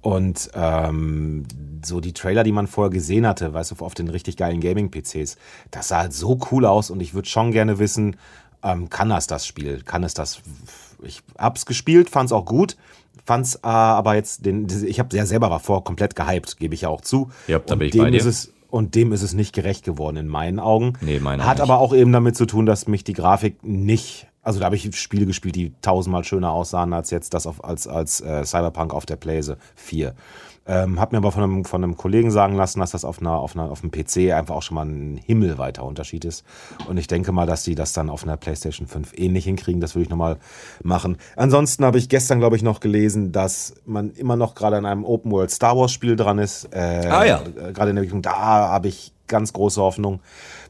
[SPEAKER 2] Und ähm, so die Trailer, die man vorher gesehen hatte, weißt du, auf den richtig geilen Gaming-PCs, das sah halt so cool aus und ich würde schon gerne wissen, ähm, kann das das Spiel? Kann es das? Ich hab's gespielt, fand's auch gut, fand's äh, aber jetzt den, ich habe ja selber davor komplett gehypt, gebe ich ja auch zu.
[SPEAKER 1] Ja, da bin ich bei dir. Ist
[SPEAKER 2] es, und dem ist es nicht gerecht geworden in meinen Augen.
[SPEAKER 1] Nee, meine
[SPEAKER 2] Hat aber auch eben damit zu tun, dass mich die Grafik nicht also da habe ich Spiele gespielt, die tausendmal schöner aussahen als jetzt das auf, als, als äh, Cyberpunk auf der Playse 4. Ähm, hab mir aber von einem, von einem Kollegen sagen lassen, dass das auf, einer, auf, einer, auf einem PC einfach auch schon mal ein himmelweiter Unterschied ist. Und ich denke mal, dass sie das dann auf einer PlayStation 5 ähnlich hinkriegen. Das würde ich nochmal machen. Ansonsten habe ich gestern, glaube ich, noch gelesen, dass man immer noch gerade an einem Open World Star Wars Spiel dran ist. Äh,
[SPEAKER 1] ah ja.
[SPEAKER 2] Äh, gerade in der Entwicklung. Da habe ich ganz große Hoffnung.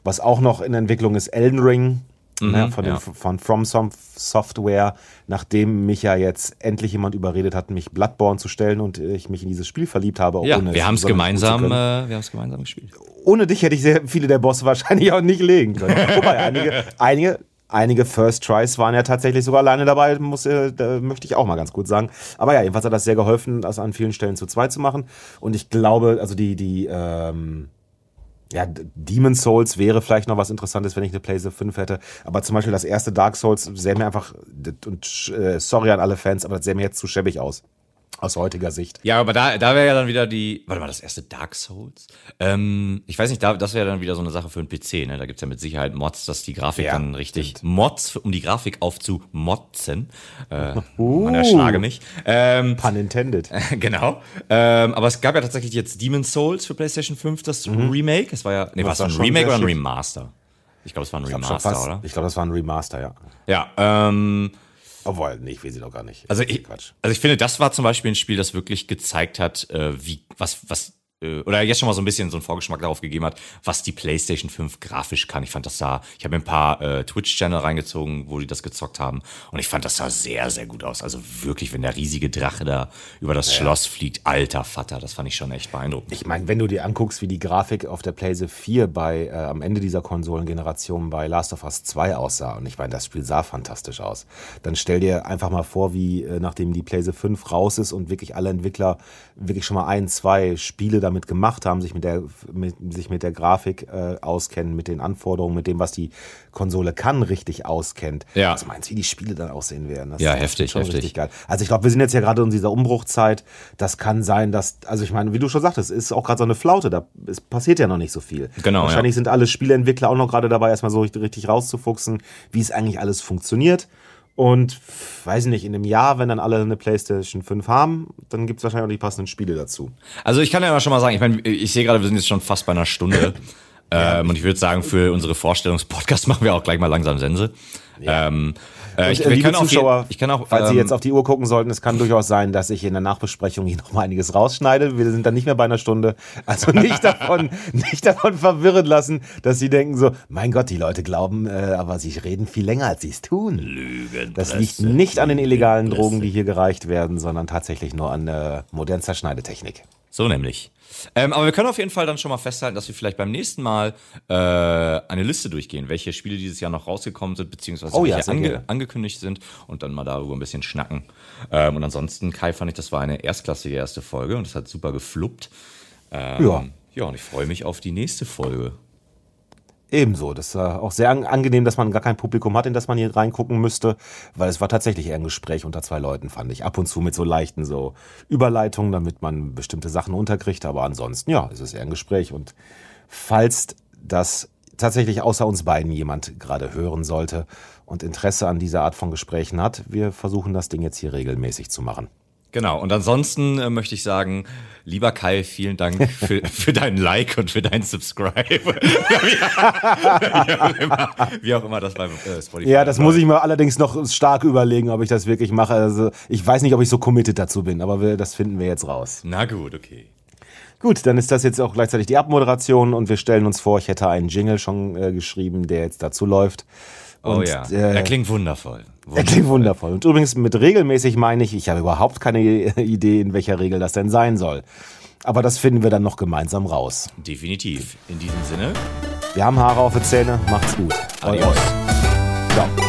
[SPEAKER 2] Was auch noch in Entwicklung ist, Elden Ring. Mhm, ne, von, ja. von From Software, nachdem mich ja jetzt endlich jemand überredet hat, mich Bloodborne zu stellen und ich mich in dieses Spiel verliebt habe.
[SPEAKER 1] Ja, wir haben es gemeinsam, äh, wir haben es gemeinsam gespielt.
[SPEAKER 2] Ohne dich hätte ich sehr viele der Bosse wahrscheinlich auch nicht legen können. Wobei, einige, einige, einige First Tries waren ja tatsächlich sogar alleine dabei, muss, äh, da möchte ich auch mal ganz gut sagen. Aber ja, jedenfalls hat das sehr geholfen, das an vielen Stellen zu zweit zu machen. Und ich glaube, also die, die, ähm, ja, Demon Souls wäre vielleicht noch was Interessantes, wenn ich eine PlayStation 5 hätte. Aber zum Beispiel das erste Dark Souls sähe mir einfach, und äh, sorry an alle Fans, aber das sähe mir jetzt zu schäbig aus. Aus heutiger Sicht.
[SPEAKER 1] Ja, aber da, da wäre ja dann wieder die. Warte mal, das erste Dark Souls? Ähm, ich weiß nicht, da, das wäre dann wieder so eine Sache für einen PC, ne? Da gibt's ja mit Sicherheit Mods, dass die Grafik ja, dann richtig. Stimmt. Mods, um die Grafik aufzumotzen. Äh, uh, man erschlage mich.
[SPEAKER 2] Ähm, Pun intended.
[SPEAKER 1] genau. Ähm, aber es gab ja tatsächlich jetzt Demon's Souls für PlayStation 5, das mhm. Remake. Es war ja. Nee, war es ein Remake oder ein Remaster? Ich glaube, es war ein Remaster,
[SPEAKER 2] fast,
[SPEAKER 1] oder?
[SPEAKER 2] Ich glaube, das war ein Remaster, ja.
[SPEAKER 1] Ja, ähm.
[SPEAKER 2] Obwohl, nee, ich will sie doch gar nicht.
[SPEAKER 1] Also ich, also ich finde, das war zum Beispiel ein Spiel, das wirklich gezeigt hat, äh, wie, was, was oder jetzt schon mal so ein bisschen so einen Vorgeschmack darauf gegeben hat, was die PlayStation 5 grafisch kann. Ich fand das sah, ich habe mir ein paar äh, Twitch-Channel reingezogen, wo die das gezockt haben und ich fand das sah sehr, sehr gut aus. Also wirklich, wenn der riesige Drache da über das ja. Schloss fliegt, alter Vater, das fand ich schon echt beeindruckend.
[SPEAKER 2] Ich meine, wenn du dir anguckst, wie die Grafik auf der PlayStation 4 bei, äh, am Ende dieser Konsolengeneration bei Last of Us 2 aussah und ich meine, das Spiel sah fantastisch aus, dann stell dir einfach mal vor, wie äh, nachdem die PlayStation 5 raus ist und wirklich alle Entwickler wirklich schon mal ein, zwei Spiele damit gemacht haben, sich mit der, mit, sich mit der Grafik äh, auskennen, mit den Anforderungen, mit dem, was die Konsole kann, richtig auskennt. Ja. Was meinst du, wie die Spiele dann aussehen werden?
[SPEAKER 1] Das ja, heftig, heftig. richtig
[SPEAKER 2] geil. Also ich glaube, wir sind jetzt ja gerade in dieser Umbruchzeit. Das kann sein, dass, also ich meine, wie du schon sagtest, ist auch gerade so eine Flaute. Da es passiert ja noch nicht so viel.
[SPEAKER 1] Genau.
[SPEAKER 2] Wahrscheinlich ja. sind alle Spieleentwickler auch noch gerade dabei, erstmal so richtig rauszufuchsen, wie es eigentlich alles funktioniert. Und weiß nicht, in einem Jahr, wenn dann alle eine PlayStation 5 haben, dann gibt es wahrscheinlich auch die passenden Spiele dazu.
[SPEAKER 1] Also ich kann ja mal schon mal sagen, ich meine, ich sehe gerade, wir sind jetzt schon fast bei einer Stunde. ähm, und ich würde sagen, für unsere Vorstellungspodcast machen wir auch gleich mal langsam Sense. Ja. Ähm,
[SPEAKER 2] äh, ich, liebe Zuschauer, ich kann auch, falls ähm, Sie jetzt auf die Uhr gucken sollten, es kann durchaus sein, dass ich in der Nachbesprechung hier noch mal einiges rausschneide. Wir sind dann nicht mehr bei einer Stunde. Also nicht davon, nicht davon verwirren lassen, dass Sie denken so, mein Gott, die Leute glauben, äh, aber sie reden viel länger, als sie es tun.
[SPEAKER 1] Lügen.
[SPEAKER 2] Das liegt nicht an den illegalen Drogen, die hier gereicht werden, sondern tatsächlich nur an der modernen Zerschneidetechnik.
[SPEAKER 1] So nämlich. Ähm, aber wir können auf jeden Fall dann schon mal festhalten, dass wir vielleicht beim nächsten Mal äh, eine Liste durchgehen, welche Spiele dieses Jahr noch rausgekommen sind, beziehungsweise oh, welche ja, ange angekündigt sind und dann mal darüber ein bisschen schnacken. Ähm, und ansonsten, Kai, fand ich, das war eine erstklassige erste Folge und es hat super gefluppt. Ähm, ja. Ja, und ich freue mich auf die nächste Folge.
[SPEAKER 2] Ebenso. Das ist auch sehr angenehm, dass man gar kein Publikum hat, in das man hier reingucken müsste, weil es war tatsächlich eher ein Gespräch unter zwei Leuten, fand ich. Ab und zu mit so leichten so Überleitungen, damit man bestimmte Sachen unterkriegt, aber ansonsten, ja, es ist eher ein Gespräch. Und falls das tatsächlich außer uns beiden jemand gerade hören sollte und Interesse an dieser Art von Gesprächen hat, wir versuchen das Ding jetzt hier regelmäßig zu machen.
[SPEAKER 1] Genau, und ansonsten äh, möchte ich sagen, lieber Kai, vielen Dank für, für deinen Like und für deinen Subscribe. wie, auch immer, wie, auch immer, das bei
[SPEAKER 2] äh, Spotify Ja, das muss ich mir allerdings noch stark überlegen, ob ich das wirklich mache. Also ich weiß nicht, ob ich so committed dazu bin, aber wir, das finden wir jetzt raus.
[SPEAKER 1] Na gut, okay.
[SPEAKER 2] Gut, dann ist das jetzt auch gleichzeitig die Abmoderation und wir stellen uns vor, ich hätte einen Jingle schon äh, geschrieben, der jetzt dazu läuft.
[SPEAKER 1] Oh und, oh ja, äh, er klingt wundervoll.
[SPEAKER 2] Wundervoll. Er klingt wundervoll. Und übrigens mit regelmäßig meine ich, ich habe überhaupt keine Idee, in welcher Regel das denn sein soll. Aber das finden wir dann noch gemeinsam raus.
[SPEAKER 1] Definitiv. In diesem Sinne.
[SPEAKER 2] Wir haben Haare auf den Zähne. Macht's gut.
[SPEAKER 1] Adios. Ciao.